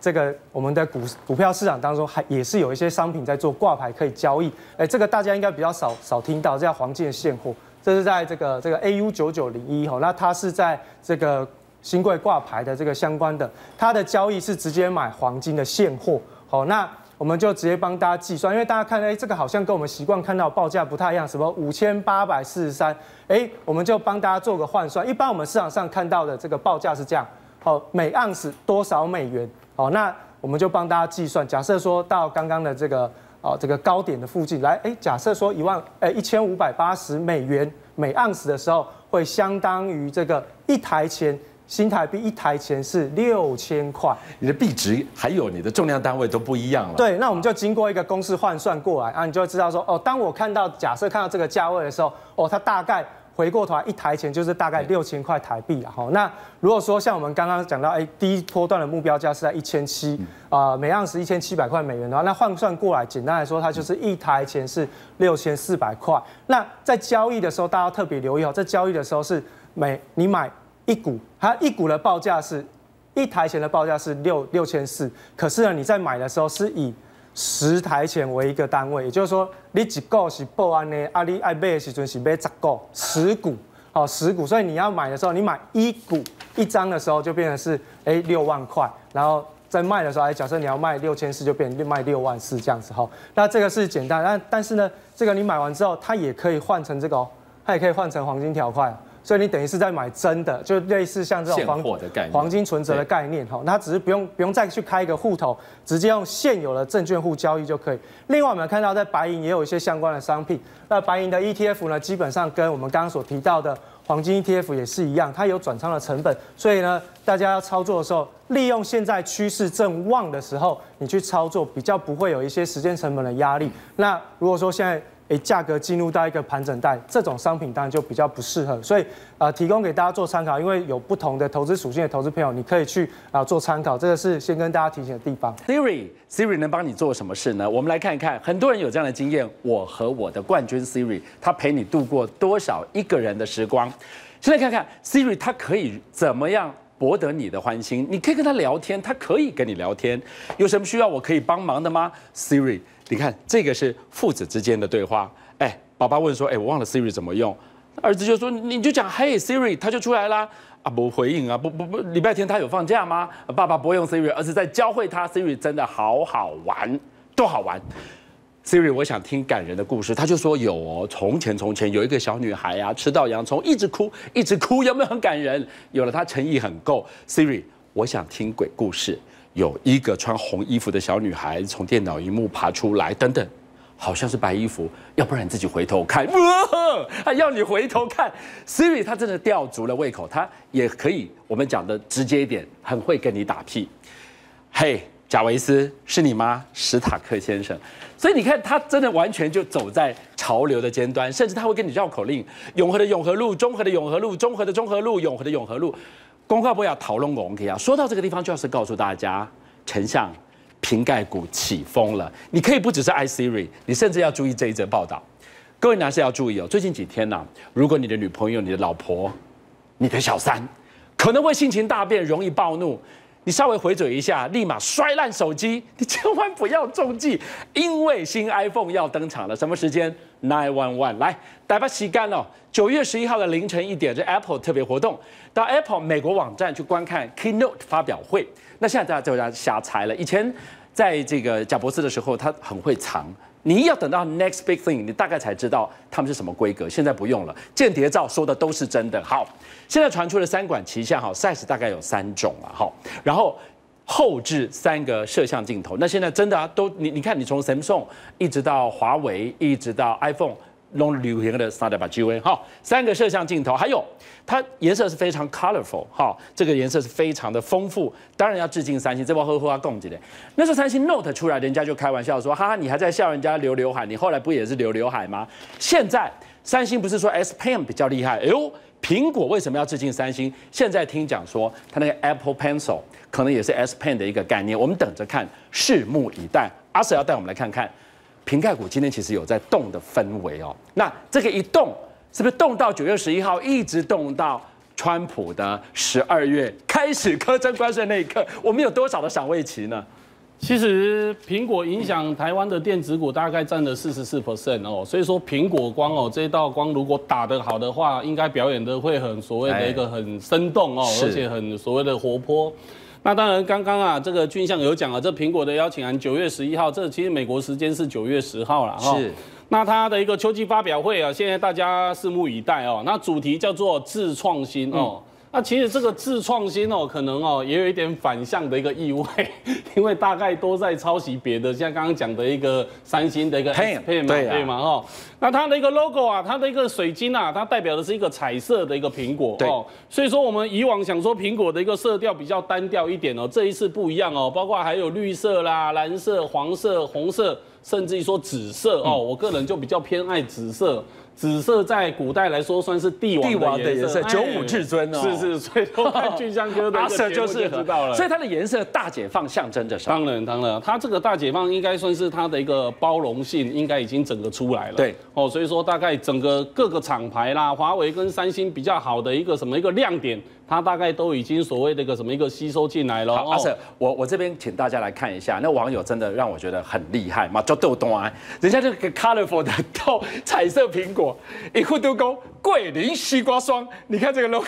这个我们的股股票市场当中，还也是有一些商品在做挂牌可以交易。哎，这个大家应该比较少少听到，叫黄金的现货。这是在这个这个 AU 九九零一哈，那它是在这个新柜挂牌的这个相关的，它的交易是直接买黄金的现货，好，那我们就直接帮大家计算，因为大家看，哎，这个好像跟我们习惯看到报价不太一样，什么五千八百四十三，哎，我们就帮大家做个换算，一般我们市场上看到的这个报价是这样，好，每盎司多少美元，好，那我们就帮大家计算，假设说到刚刚的这个。哦，这个高点的附近来，哎，假设说一万，哎，一千五百八十美元每盎司的时候，会相当于这个一台钱新台币一台钱是六千块。你的币值还有你的重量单位都不一样了。对，那我们就经过一个公式换算过来啊，你就会知道说，哦，当我看到假设看到这个价位的时候，哦，它大概。回过头来，一台钱就是大概六千块台币了哈。那如果说像我们刚刚讲到，哎，第一波段的目标价是在一千七啊，每盎司一千七百块美元的话，那换算过来，简单来说，它就是一台钱是六千四百块。那在交易的时候，大家要特别留意哦，在交易的时候是每你买一股，它一股的报价是一台钱的报价是六六千四，可是呢，你在买的时候是以十台钱为一个单位，也就是说，你一个是报安的，啊，你爱买的时阵是买十股，十股，好，十股，所以你要买的时候，你买一股一张的时候，就变成是哎六万块，然后在卖的时候，哎，假设你要卖六千四，就变卖六万四这样子哈。那这个是简单，但但是呢，这个你买完之后，它也可以换成这个，它也可以换成黄金条块。所以你等于是在买真的，就类似像这种黄黄金存折的概念哈，那只是不用不用再去开一个户头，直接用现有的证券户交易就可以。另外我们看到在白银也有一些相关的商品，那白银的 ETF 呢，基本上跟我们刚刚所提到的黄金 ETF 也是一样，它有转仓的成本，所以呢，大家要操作的时候，利用现在趋势正旺的时候，你去操作比较不会有一些时间成本的压力。那如果说现在诶，价格进入到一个盘整带，这种商品当然就比较不适合，所以呃，提供给大家做参考，因为有不同的投资属性的投资朋友，你可以去啊、做参考，这个是先跟大家提醒的地方。Siri Siri 能帮你做什么事呢？我们来看一看，很多人有这样的经验，我和我的冠军 Siri，他陪你度过多少一个人的时光？现在看看 Siri，他可以怎么样博得你的欢心？你可以跟他聊天，他可以跟你聊天，有什么需要我可以帮忙的吗？Siri。你看，这个是父子之间的对话。哎，爸爸问说：“哎，我忘了 Siri 怎么用。”儿子就说：“你就讲嘿 Siri，他就出来啦。”啊，不回应啊，不不不，礼拜天他有放假吗？爸爸不会用 Siri，而是在教会他 Siri 真的好好玩，多好玩。Siri，我想听感人的故事。他就说有哦，从前从前有一个小女孩、啊，吃到洋葱一直哭一直哭，有没有很感人？有了，她诚意很够。Siri，我想听鬼故事。有一个穿红衣服的小女孩从电脑萤幕爬出来，等等，好像是白衣服，要不然你自己回头看，哇，*laughs* 还要你回头看，Siri 她真的吊足了胃口，她也可以，我们讲的直接一点，很会跟你打屁。嘿，贾维斯是你吗？史塔克先生，所以你看他真的完全就走在潮流的尖端，甚至他会跟你绕口令：永和的永和路，中和的永和路，中和的中和路，永和的永和路。公告不要讨论公开啊！说到这个地方，就要是告诉大家，丞相瓶盖股起风了。你可以不只是 i Siri，你甚至要注意这一则报道。各位男士要注意哦，最近几天呢、如果你的女朋友、你的老婆、你的小三可能会性情大变，容易暴怒。你稍微回嘴一下，立马摔烂手机。*laughs* 你千万不要中计，因为新 iPhone 要登场了。什么时间？Nine One One，来，大家洗干了。九月十一号的凌晨一点，这 Apple 特别活动，到 Apple 美国网站去观看 Keynote 发表会。那现在大家就要瞎猜了。以前在这个贾伯斯的时候，他很会藏。你要等到 next big thing，你大概才知道他们是什么规格。现在不用了，间谍照说的都是真的。好，现在传出了三管齐下，哈，size 大概有三种了，哈。然后后置三个摄像镜头，那现在真的啊，都你你看，你从 Samsung 一直到华为，一直到 iPhone，弄流行的三点八 G V 哈，三个摄像镜头，还有它颜色是非常 colorful 哈，这个颜色是非常的丰富，当然要致敬三星，这波呵呵啊共几的。那时候三星 Note 出来，人家就开玩笑说，哈哈，你还在笑人家留刘海，你后来不也是留刘海吗？现在三星不是说 S Pen 比较厉害，哎呦，苹果为什么要致敬三星？现在听讲说，它那个 Apple Pencil 可能也是 S Pen 的一个概念，我们等着看，拭目以待。阿 Sir 要带我们来看看。苹概股今天其实有在动的氛围哦，那这个一动是不是动到九月十一号，一直动到川普的十二月开始苛征关税那一刻？我们有多少的赏味期呢？其实苹果影响台湾的电子股大概占了四十四 percent 哦，所以说苹果光哦这道光如果打得好的话，应该表演的会很所谓的一个很生动哦，而且很所谓的活泼。那当然，刚刚啊，这个俊相有讲了，这苹果的邀请函九月十一号，这其实美国时间是九月十号了哈。是。那它的一个秋季发表会啊，现在大家拭目以待哦。那主题叫做自创新哦。嗯那其实这个自创新哦，可能哦也有一点反向的一个意味，*laughs* 因为大概都在抄袭别的，像刚刚讲的一个三星的一个 S Pen 嘛，对嘛哈。那它的一个 logo 啊，它的一个水晶啊，它代表的是一个彩色的一个苹果哦。所以说我们以往想说苹果的一个色调比较单调一点哦，这一次不一样哦，包括还有绿色啦、蓝色、黄色、红色，甚至于说紫色哦，我个人就比较偏爱紫色。紫色在古代来说算是帝王的颜色，九五至尊哦。是是，所以说看俊香哥的颜色就是知道了。所以它的颜色大解放象征着什么？当然当然，它这个大解放应该算是它的一个包容性，应该已经整个出来了。对哦，所以说大概整个各个厂牌啦，华为跟三星比较好的一个什么一个亮点。它大概都已经所谓的一个什么一个吸收进来了。好，阿 Sir，我我这边请大家来看一下，那网友真的让我觉得很厉害嘛，就豆豆啊，人家这个 colorful 的豆 *laughs* 彩色苹果，一户都勾桂林西瓜霜，你看这个 logo，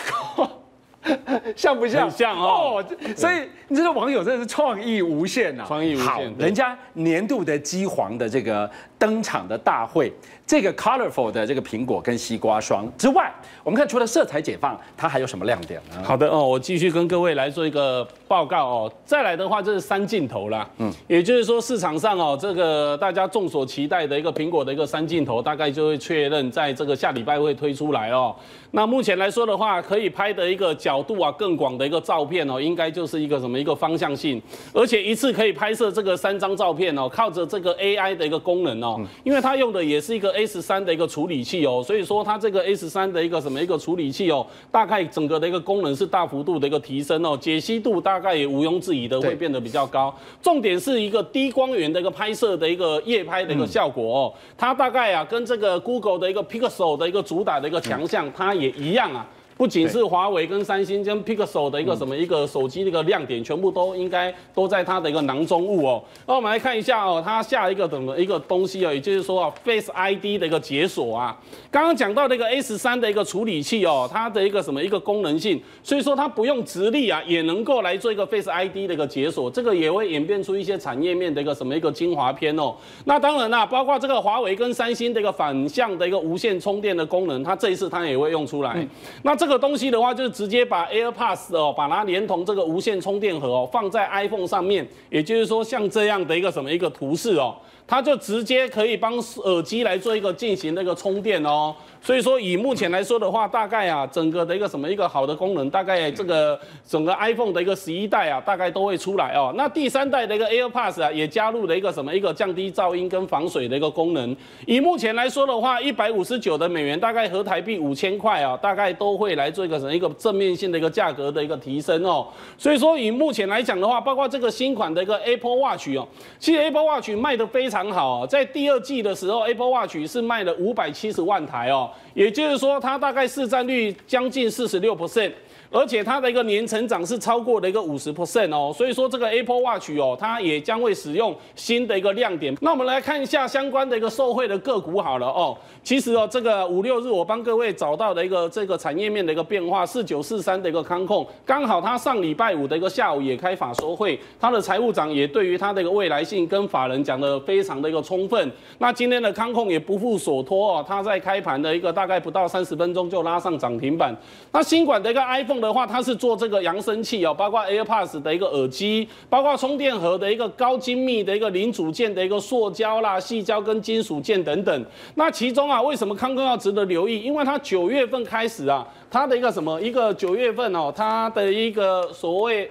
*laughs* 像不像？像哦。所以你这个网友真的是创意无限呐，创意无限。好，人家年度的机皇的这个登场的大会。这个 colorful 的这个苹果跟西瓜霜之外，我们看除了色彩解放，它还有什么亮点呢？好的哦，我继续跟各位来做一个报告哦。再来的话，就是三镜头啦，嗯，也就是说市场上哦，这个大家众所期待的一个苹果的一个三镜头，大概就会确认在这个下礼拜会推出来哦。那目前来说的话，可以拍的一个角度啊更广的一个照片哦，应该就是一个什么一个方向性，而且一次可以拍摄这个三张照片哦，靠着这个 AI 的一个功能哦，因为它用的也是一个。A 十三的一个处理器哦，所以说它这个 A 十三的一个什么一个处理器哦，大概整个的一个功能是大幅度的一个提升哦，解析度大概也毋庸置疑的会变得比较高。重点是一个低光源的一个拍摄的一个夜拍的一个效果哦，它大概啊跟这个 Google 的一个 Pixel 的一个主打的一个强项，它也一样啊。不仅是华为跟三星跟 Pixel 的一个什么一个手机的一个亮点，全部都应该都在它的一个囊中物哦。那我们来看一下哦，它下一个怎么一个东西哦，也就是说啊，Face ID 的一个解锁啊。刚刚讲到这个 S 三的一个处理器哦，它的一个什么一个功能性，所以说它不用直立啊，也能够来做一个 Face ID 的一个解锁，这个也会演变出一些产业面的一个什么一个精华片哦。那当然啦，包括这个华为跟三星的一个反向的一个无线充电的功能，它这一次它也会用出来。嗯、那这这个东西的话，就是直接把 AirPods 哦，把它连同这个无线充电盒哦，放在 iPhone 上面，也就是说像这样的一个什么一个图示哦，它就直接可以帮耳机来做一个进行那个充电哦。所以说，以目前来说的话，大概啊，整个的一个什么一个好的功能，大概这个整个 iPhone 的一个十一代啊，大概都会出来哦。那第三代的一个 AirPods 啊，也加入了一个什么一个降低噪音跟防水的一个功能。以目前来说的话，一百五十九的美元，大概合台币五千块啊，大概都会来做一个什么一个正面性的一个价格的一个提升哦。所以说，以目前来讲的话，包括这个新款的一个 Apple Watch 哦，其实 Apple Watch 卖的非常常好，在第二季的时候，Apple Watch 是卖了五百七十万台哦。也就是说，它大概市占率将近四十六 percent。而且它的一个年成长是超过了一个五十 percent 哦，所以说这个 Apple Watch 哦，它也将会使用新的一个亮点。那我们来看一下相关的一个受惠的个股好了哦。其实哦，这个五六日我帮各位找到的一个这个产业面的一个变化，四九四三的一个康控，刚好它上礼拜五的一个下午也开法说会，它的财务长也对于它的一个未来性跟法人讲的非常的一个充分。那今天的康控也不负所托哦，它在开盘的一个大概不到三十分钟就拉上涨停板。那新款的一个 iPhone。的话，它是做这个扬声器哦，包括 AirPods 的一个耳机，包括充电盒的一个高精密的一个零组件的一个塑胶啦、细胶跟金属件等等。那其中啊，为什么康哥要值得留意？因为它九月份开始啊，它的一个什么一个九月份哦，它的一个所谓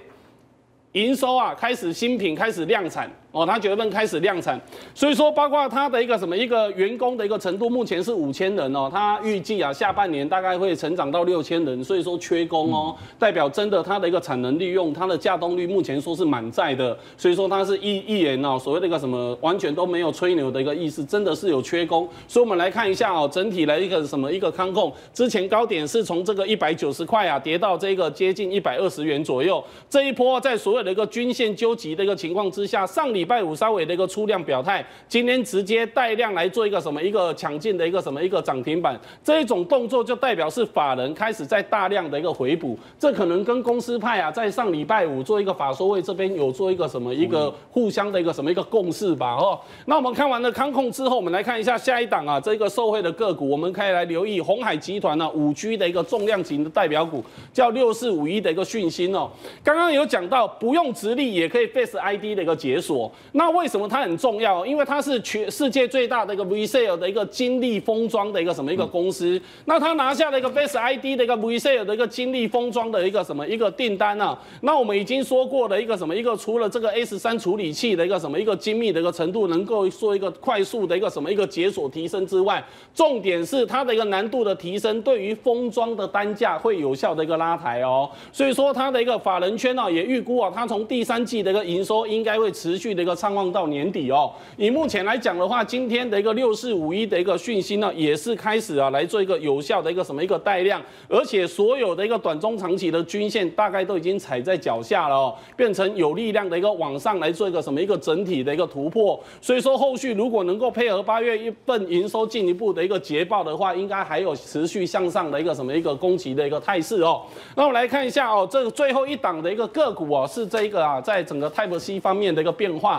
营收啊，开始新品开始量产。哦，他九月份开始量产，所以说包括他的一个什么一个员工的一个程度，目前是五千人哦，他预计啊下半年大概会成长到六千人，所以说缺工哦，代表真的他的一个产能利用，它的稼动率目前说是满载的，所以说它是一一言哦，所谓的一个什么完全都没有吹牛的一个意思，真的是有缺工，所以我们来看一下哦，整体来一个什么一个康控，之前高点是从这个一百九十块啊跌到这个接近一百二十元左右，这一波在所有的一个均线纠集的一个情况之下，上礼。礼拜五稍微的一个出量表态，今天直接带量来做一个什么一个抢进的一个什么一个涨停板，这一种动作就代表是法人开始在大量的一个回补，这可能跟公司派啊在上礼拜五做一个法说会这边有做一个什么一个互相的一个什么一个共识吧哦。那我们看完了康控之后，我们来看一下下一档啊这个受惠的个股，我们可以来留意红海集团呢五 G 的一个重量级的代表股，叫六四五一的一个讯息哦。刚刚有讲到不用直立也可以 Face ID 的一个解锁。那为什么它很重要？因为它是全世界最大的一个 VCSEL 的一个晶粒封装的一个什么一个公司。那它拿下了一个 Face ID 的一个 VCSEL 的一个晶粒封装的一个什么一个订单呢？那我们已经说过了一个什么一个，除了这个 S 三处理器的一个什么一个精密的一个程度能够做一个快速的一个什么一个解锁提升之外，重点是它的一个难度的提升，对于封装的单价会有效的一个拉抬哦。所以说它的一个法人圈呢也预估啊，它从第三季的一个营收应该会持续的一个畅望。到年底哦，以目前来讲的话，今天的一个六四五一的一个讯息呢，也是开始啊来做一个有效的一个什么一个带量，而且所有的一个短中长期的均线大概都已经踩在脚下了哦，变成有力量的一个往上来做一个什么一个整体的一个突破。所以说后续如果能够配合八月一份营收进一步的一个捷报的话，应该还有持续向上的一个什么一个攻击的一个态势哦。那我们来看一下哦，这个最后一档的一个个股哦，是这一个啊，在整个 Type C 方面的一个变化。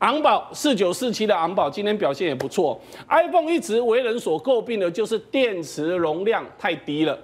昂宝四九四七的昂宝今天表现也不错。iPhone 一直为人所诟病的就是电池容量太低了。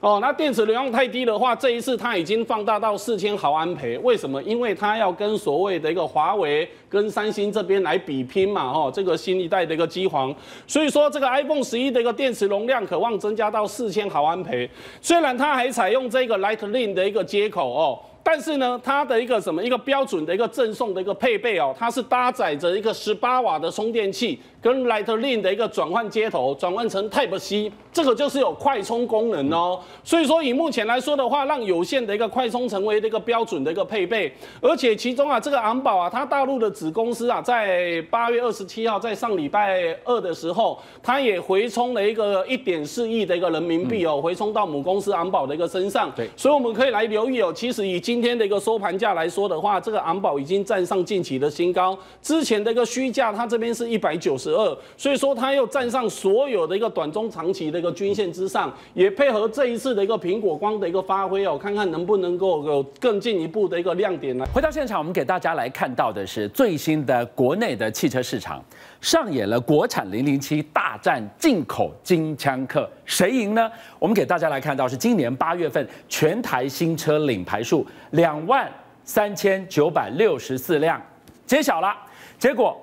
哦，那电池容量太低的话，这一次它已经放大到四千毫安培。为什么？因为它要跟所谓的一个华为跟三星这边来比拼嘛。哦，这个新一代的一个机皇，所以说这个 iPhone 十一的一个电池容量渴望增加到四千毫安培。虽然它还采用这个 Lightning 的一个接口哦。但是呢，它的一个什么一个标准的一个赠送的一个配备哦，它是搭载着一个十八瓦的充电器。跟 Lightning 的一个转换接头转换成 Type C，这个就是有快充功能哦。所以说以目前来说的话，让有线的一个快充成为这个标准的一个配备。而且其中啊，这个昂宝啊，它大陆的子公司啊，在八月二十七号，在上礼拜二的时候，它也回充了一个一点四亿的一个人民币哦，回充到母公司昂宝的一个身上。对，所以我们可以来留意哦。其实以今天的一个收盘价来说的话，这个昂宝已经站上近期的新高。之前的一个虚价，它这边是一百九十。二，所以说它又站上所有的一个短中长期的一个均线之上，也配合这一次的一个苹果光的一个发挥哦，看看能不能够有更进一步的一个亮点呢？回到现场，我们给大家来看到的是最新的国内的汽车市场上演了国产零零七大战进口金枪客，谁赢呢？我们给大家来看到是今年八月份全台新车领牌数两万三千九百六十四辆，揭晓了，结果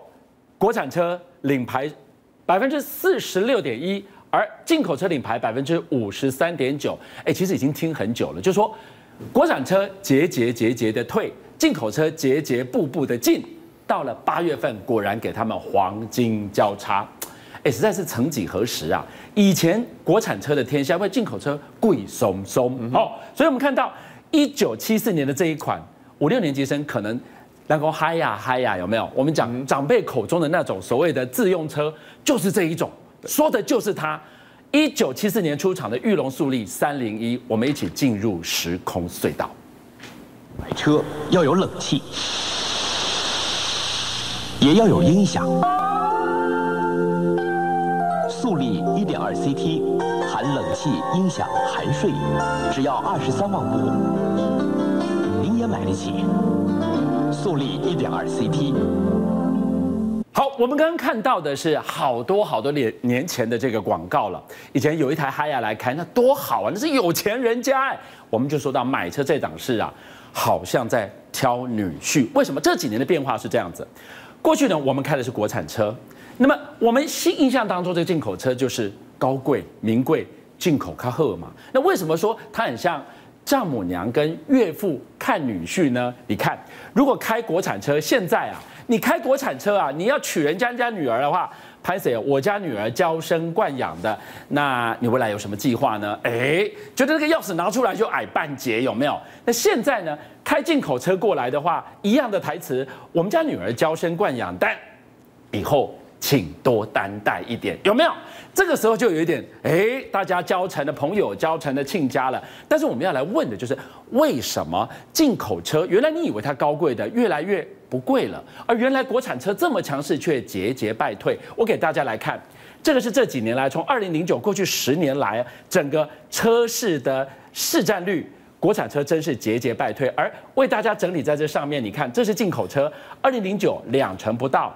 国产车。领牌百分之四十六点一，而进口车领牌百分之五十三点九。哎，其实已经听很久了，就是说国产车节节节节的退，进口车节节步步的进。到了八月份，果然给他们黄金交叉。哎，实在是曾几何时啊！以前国产车的天下，因为进口车贵松松。好、哦，所以我们看到一九七四年的这一款五六年级生可能。然后嗨呀嗨呀，有没有？我们讲长辈口中的那种所谓的自用车，就是这一种，说的就是它。一九七四年出厂的玉龙速力三零一，我们一起进入时空隧道。买车要有冷气，也要有音响。速力一点二 CT，含冷气、音响、含税，只要二十三万五，您也买得起。速力一点二 CT，好，我们刚刚看到的是好多好多年年前的这个广告了。以前有一台哈亚来开，那多好啊，那是有钱人家哎。我们就说到买车这档事啊，好像在挑女婿。为什么这几年的变化是这样子？过去呢，我们开的是国产车，那么我们新印象当中这个进口车就是高贵、名贵、进口卡赫嘛。那为什么说它很像？丈母娘跟岳父看女婿呢？你看，如果开国产车，现在啊，你开国产车啊，你要娶人家家女儿的话，拍谢我家女儿娇生惯养的，那你未来有什么计划呢？哎，觉得这个钥匙拿出来就矮半截，有没有？那现在呢，开进口车过来的话，一样的台词，我们家女儿娇生惯养，但以后。请多担待一点，有没有？这个时候就有一点，哎，大家交成的朋友，交成的亲家了。但是我们要来问的就是，为什么进口车原来你以为它高贵的，越来越不贵了，而原来国产车这么强势，却节节败退？我给大家来看，这个是这几年来，从二零零九过去十年来，整个车市的市占率，国产车真是节节败退。而为大家整理在这上面，你看，这是进口车，二零零九两成不到。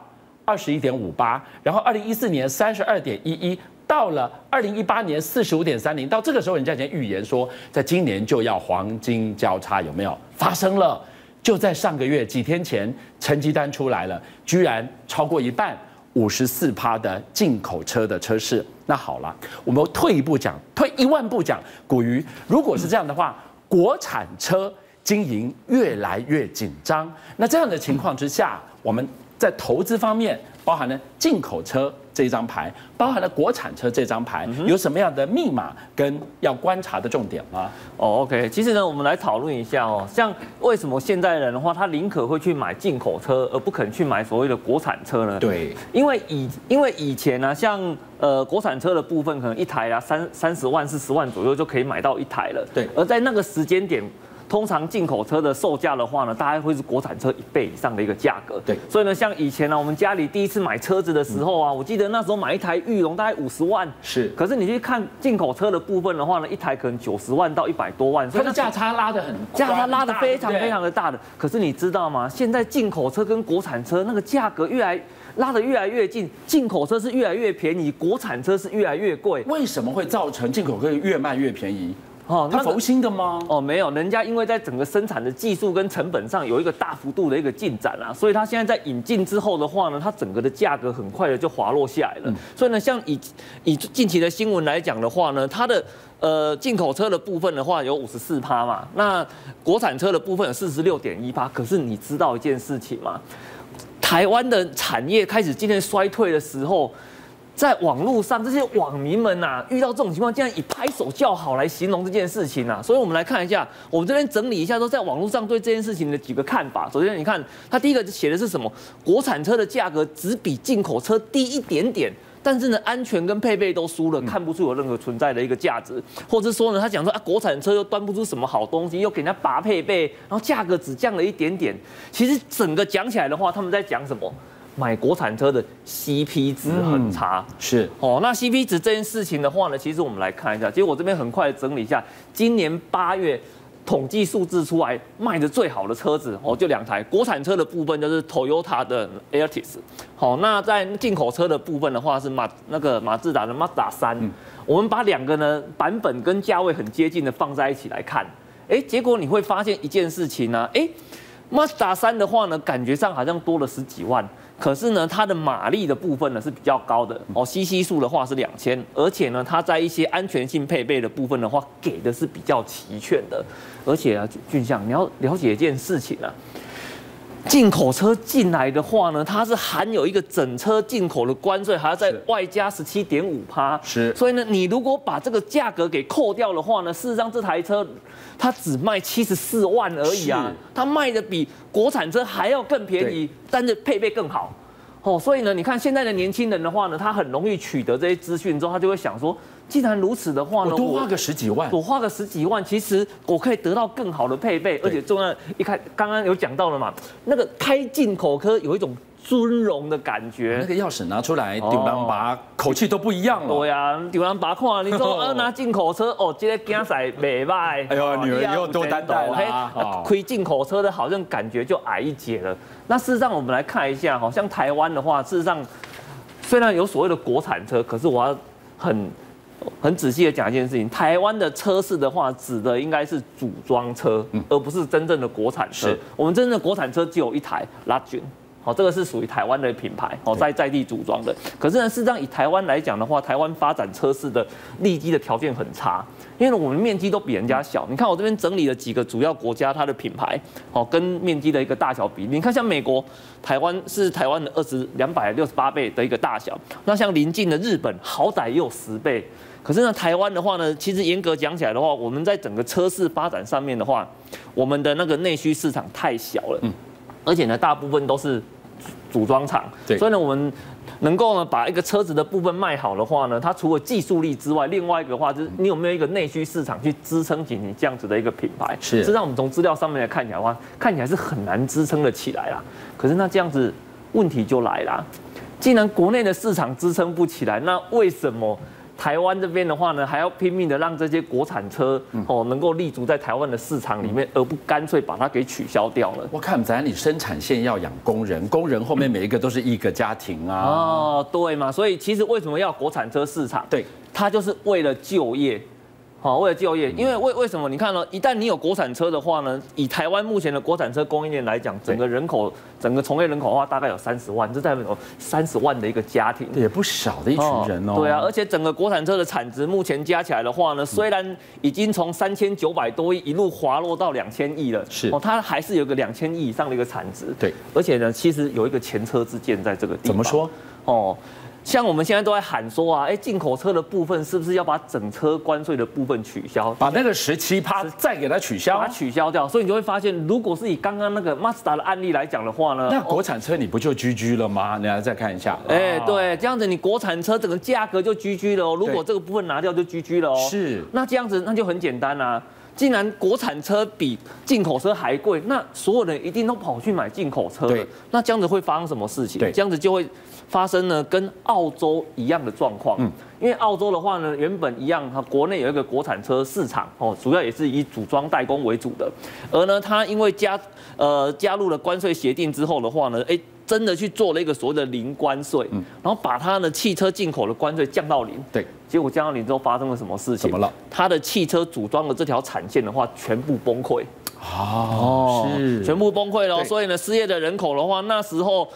二十一点五八，然后二零一四年三十二点一一，到了二零一八年四十五点三零，到这个时候人家已经预言说，在今年就要黄金交叉，有没有发生了？就在上个月几天前，成绩单出来了，居然超过一半，五十四趴的进口车的车市。那好了，我们退一步讲，退一万步讲，古鱼，如果是这样的话，国产车经营越来越紧张，那这样的情况之下，我们。在投资方面，包含了进口车这一张牌，包含了国产车这张牌，有什么样的密码跟要观察的重点吗？哦，OK，其实呢，我们来讨论一下哦，像为什么现在人的话，他宁可会去买进口车，而不肯去买所谓的国产车呢？对，因为以因为以前呢、啊，像呃国产车的部分，可能一台啊三三十万四十万左右就可以买到一台了。对，而在那个时间点。通常进口车的售价的话呢，大概会是国产车一倍以上的一个价格。对，所以呢，像以前呢，我们家里第一次买车子的时候啊，我记得那时候买一台裕隆大概五十万。是。可是你去看进口车的部分的话呢，一台可能九十万到一百多万。所以它的价差拉得很，价差拉得非常非常的大的。可是你知道吗？现在进口车跟国产车那个价格越来拉得越来越近，进口车是越来越便宜，国产车是越来越贵。为什么会造成进口车越卖越便宜？哦，它佛心的吗？哦，没有，人家因为在整个生产的技术跟成本上有一个大幅度的一个进展啊，所以它现在在引进之后的话呢，它整个的价格很快的就滑落下来了。嗯、所以呢，像以以近期的新闻来讲的话呢，它的呃进口车的部分的话有五十四趴嘛，那国产车的部分有四十六点一趴。可是你知道一件事情吗？台湾的产业开始今天衰退的时候。在网络上，这些网民们呐、啊，遇到这种情况，竟然以拍手叫好来形容这件事情啊！所以，我们来看一下，我们这边整理一下，都在网络上对这件事情的几个看法。首先，你看，他第一个写的是什么？国产车的价格只比进口车低一点点，但是呢，安全跟配备都输了，看不出有任何存在的一个价值。或者说呢，他讲说啊，国产车又端不出什么好东西，又给人家拔配备，然后价格只降了一点点。其实整个讲起来的话，他们在讲什么？买国产车的 CP 值很差，嗯、是哦。那 CP 值这件事情的话呢，其实我们来看一下，其实我这边很快整理一下，今年八月统计数字出来，卖的最好的车子哦，就两台国产车的部分就是 Toyota 的 Altis，好，那在进口车的部分的话是马那个马自达的 Mazda 三、嗯，我们把两个呢版本跟价位很接近的放在一起来看，哎，结果你会发现一件事情呢、啊，哎，Mazda 三的话呢，感觉上好像多了十几万。可是呢，它的马力的部分呢是比较高的哦，CC 数的话是两千，而且呢，它在一些安全性配备的部分的话，给的是比较齐全的。而且啊，俊相，你要了解一件事情啊，进口车进来的话呢，它是含有一个整车进口的关税，还要再外加十七点五趴。是。所以呢，你如果把这个价格给扣掉的话呢，事实上这台车它只卖七十四万而已啊，它卖的比。国产车还要更便宜，但是配备更好，哦，所以呢，你看现在的年轻人的话呢，他很容易取得这些资讯之后，他就会想说，既然如此的话呢，我多花个十几万，我花个十几万，其实我可以得到更好的配备，而且重要一开刚刚有讲到了嘛，那个开进口科有一种尊荣的感觉。那个钥匙拿出来，丢两把，口气都不一样了。对呀，丢两把看，你说呃 *laughs* 拿进口车哦，今天竞赛没卖。哎呦，女儿又多担待了。亏进口车的好像感觉就矮一截了。那事实上，我们来看一下，好像台湾的话，事实上虽然有所谓的国产车，可是我要很。很仔细的讲一件事情，台湾的车市的话，指的应该是组装车，而不是真正的国产车。我们真正的国产车只有一台拉军，好，这个是属于台湾的品牌，哦，在在地组装的。可是呢，事实上以台湾来讲的话，台湾发展车市的利基的条件很差，因为我们面积都比人家小。你看我这边整理了几个主要国家它的品牌，好，跟面积的一个大小比。你看像美国，台湾是台湾的二十两百六十八倍的一个大小，那像邻近的日本，好歹也有十倍。可是呢，台湾的话呢，其实严格讲起来的话，我们在整个车市发展上面的话，我们的那个内需市场太小了，嗯，而且呢，大部分都是组装厂，所以呢，我们能够呢把一个车子的部分卖好的话呢，它除了技术力之外，另外一个话就是你有没有一个内需市场去支撑起你这样子的一个品牌？是，实际上我们从资料上面来看起来的话，看起来是很难支撑得起来啦。可是那这样子问题就来了，既然国内的市场支撑不起来，那为什么？台湾这边的话呢，还要拼命的让这些国产车哦能够立足在台湾的市场里面，而不干脆把它给取消掉了。我看咱你生产线要养工人，工人后面每一个都是一个家庭啊。哦，对嘛，所以其实为什么要国产车市场？对，它就是为了就业。好，为了就业，因为为为什么？你看呢？一旦你有国产车的话呢，以台湾目前的国产车供应链来讲，整个人口，整个从业人口的话，大概有三十万，这代表有三十万的一个家庭，也不少的一群人哦。对啊，而且整个国产车的产值目前加起来的话呢，虽然已经从三千九百多亿一路滑落到两千亿了，是哦，它还是有个两千亿以上的一个产值。对，而且呢，其实有一个前车之鉴在这个地方。怎么说？哦。像我们现在都在喊说啊，哎，进口车的部分是不是要把整车关税的部分取消？把那个十七趴再给它取消，把它取消掉。所以你就会发现，如果是以刚刚那个 Mazda 的案例来讲的话呢，那国产车你不就 GG 了吗？你来再看一下。哎，对，这样子你国产车整个价格就 GG 了哦。如果这个部分拿掉就 GG 了哦。是。那这样子那就很简单啊。既然国产车比进口车还贵，那所有人一定都跑去买进口车了。对。那这样子会发生什么事情？对。这样子就会。发生呢，跟澳洲一样的状况。嗯，因为澳洲的话呢，原本一样，它国内有一个国产车市场哦，主要也是以组装代工为主的。而呢，它因为加呃加入了关税协定之后的话呢，哎，真的去做了一个所谓的零关税，嗯，然后把它的汽车进口的关税降到零。对，结果降到零之后发生了什么事情？怎么了？它的汽车组装的这条产线的话，全部崩溃。哦，是，全部崩溃了。所以呢，失业的人口的话，那时候。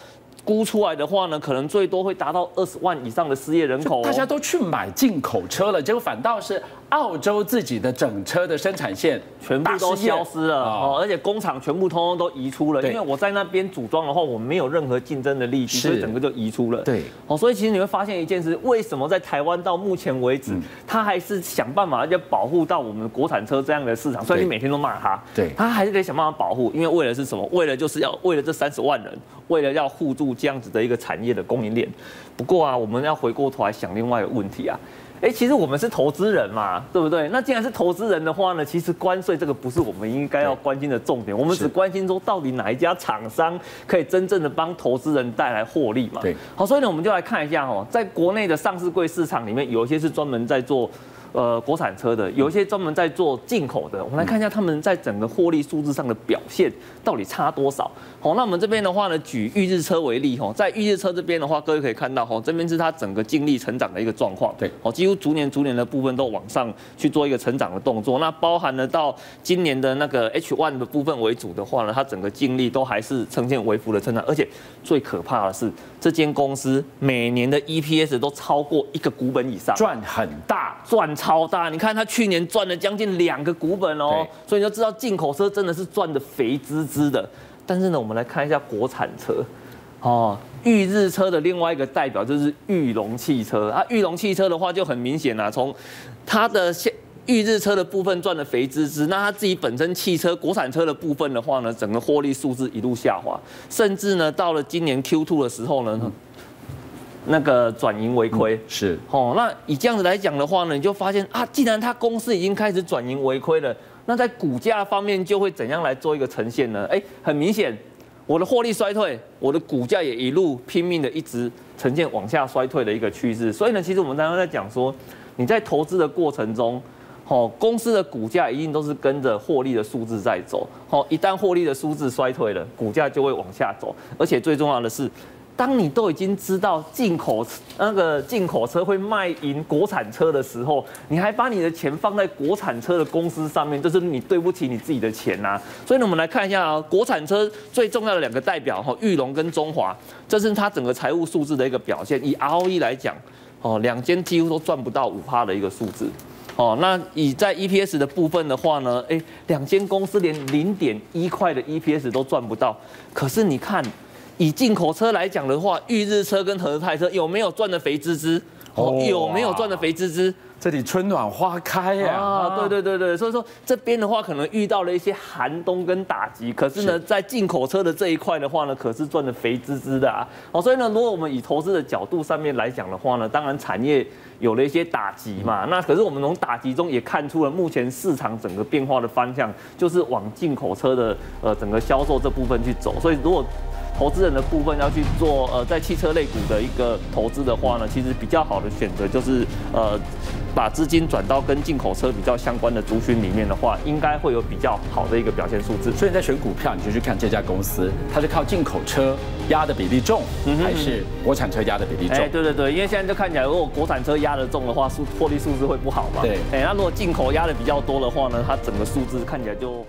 估出来的话呢，可能最多会达到二十万以上的失业人口。大家都去买进口车了，结果反倒是澳洲自己的整车的生产线全部都消失了哦，而且工厂全部通通都移出了。因为我在那边组装的话，我没有任何竞争的力气，所以整个就移出了。对，哦，所以其实你会发现一件事，为什么在台湾到目前为止，他还是想办法要保护到我们国产车这样的市场。所以你每天都骂他，对，他还是得想办法保护，因为为了是什么？为了就是要为了这三十万人，为了要护住。这样子的一个产业的供应链，不过啊，我们要回过头来想另外一个问题啊，哎，其实我们是投资人嘛，对不对？那既然是投资人的话呢，其实关税这个不是我们应该要关心的重点，我们只关心说到底哪一家厂商可以真正的帮投资人带来获利嘛。对，好，所以呢，我们就来看一下哦，在国内的上市柜市场里面，有一些是专门在做。呃，国产车的有一些专门在做进口的，我们来看一下他们在整个获利数字上的表现到底差多少。好，那我们这边的话呢，举预制车为例，哈，在预制车这边的话，各位可以看到，哈，这边是它整个净利成长的一个状况，对，哦，几乎逐年逐年的部分都往上去做一个成长的动作。那包含了到今年的那个 H1 的部分为主的话呢，它整个净利都还是呈现微幅的成长，而且最可怕的是，这间公司每年的 EPS 都超过一个股本以上，赚很大，赚。超大！你看他去年赚了将近两个股本哦，所以你就知道进口车真的是赚的肥滋滋的。但是呢，我们来看一下国产车，哦，裕日车的另外一个代表就是裕隆汽车啊。裕隆汽车的话就很明显啊，从它的现裕日车的部分赚的肥滋滋，那它自己本身汽车国产车的部分的话呢，整个获利数字一路下滑，甚至呢到了今年 Q2 的时候呢。嗯那个转盈为亏、嗯、是哦，那以这样子来讲的话呢，你就发现啊，既然他公司已经开始转盈为亏了，那在股价方面就会怎样来做一个呈现呢？哎，很明显，我的获利衰退，我的股价也一路拼命的一直呈现往下衰退的一个趋势。所以呢，其实我们刚刚在讲说，你在投资的过程中，哦，公司的股价一定都是跟着获利的数字在走。哦，一旦获利的数字衰退了，股价就会往下走。而且最重要的是。当你都已经知道进口那个进口车会卖赢国产车的时候，你还把你的钱放在国产车的公司上面，这是你对不起你自己的钱呐。所以呢，我们来看一下啊，国产车最重要的两个代表哈，裕隆跟中华，这是它整个财务数字的一个表现。以 ROE 来讲，哦，两间几乎都赚不到五趴的一个数字。哦，那以在 EPS 的部分的话呢，诶，两间公司连零点一块的 EPS 都赚不到。可是你看。以进口车来讲的话，裕日车跟和泰车有没有赚的肥滋滋？哦，有没有赚的肥滋滋？这里春暖花开呀！啊，对对对对，所以说这边的话可能遇到了一些寒冬跟打击，可是呢，在进口车的这一块的话呢，可是赚的肥滋滋的啊！哦，所以呢，如果我们以投资的角度上面来讲的话呢，当然产业有了一些打击嘛，那可是我们从打击中也看出了目前市场整个变化的方向，就是往进口车的呃整个销售这部分去走，所以如果投资人的部分要去做呃，在汽车类股的一个投资的话呢，其实比较好的选择就是呃，把资金转到跟进口车比较相关的族群里面的话，应该会有比较好的一个表现数字。所以你在选股票，你就去看这家公司，它是靠进口车压的比例重，还是国产车压的比例重？哎，对对对，因为现在就看起来，如果国产车压的重的话，数获利数字会不好嘛。对，哎，那如果进口压的比较多的话呢，它整个数字看起来就。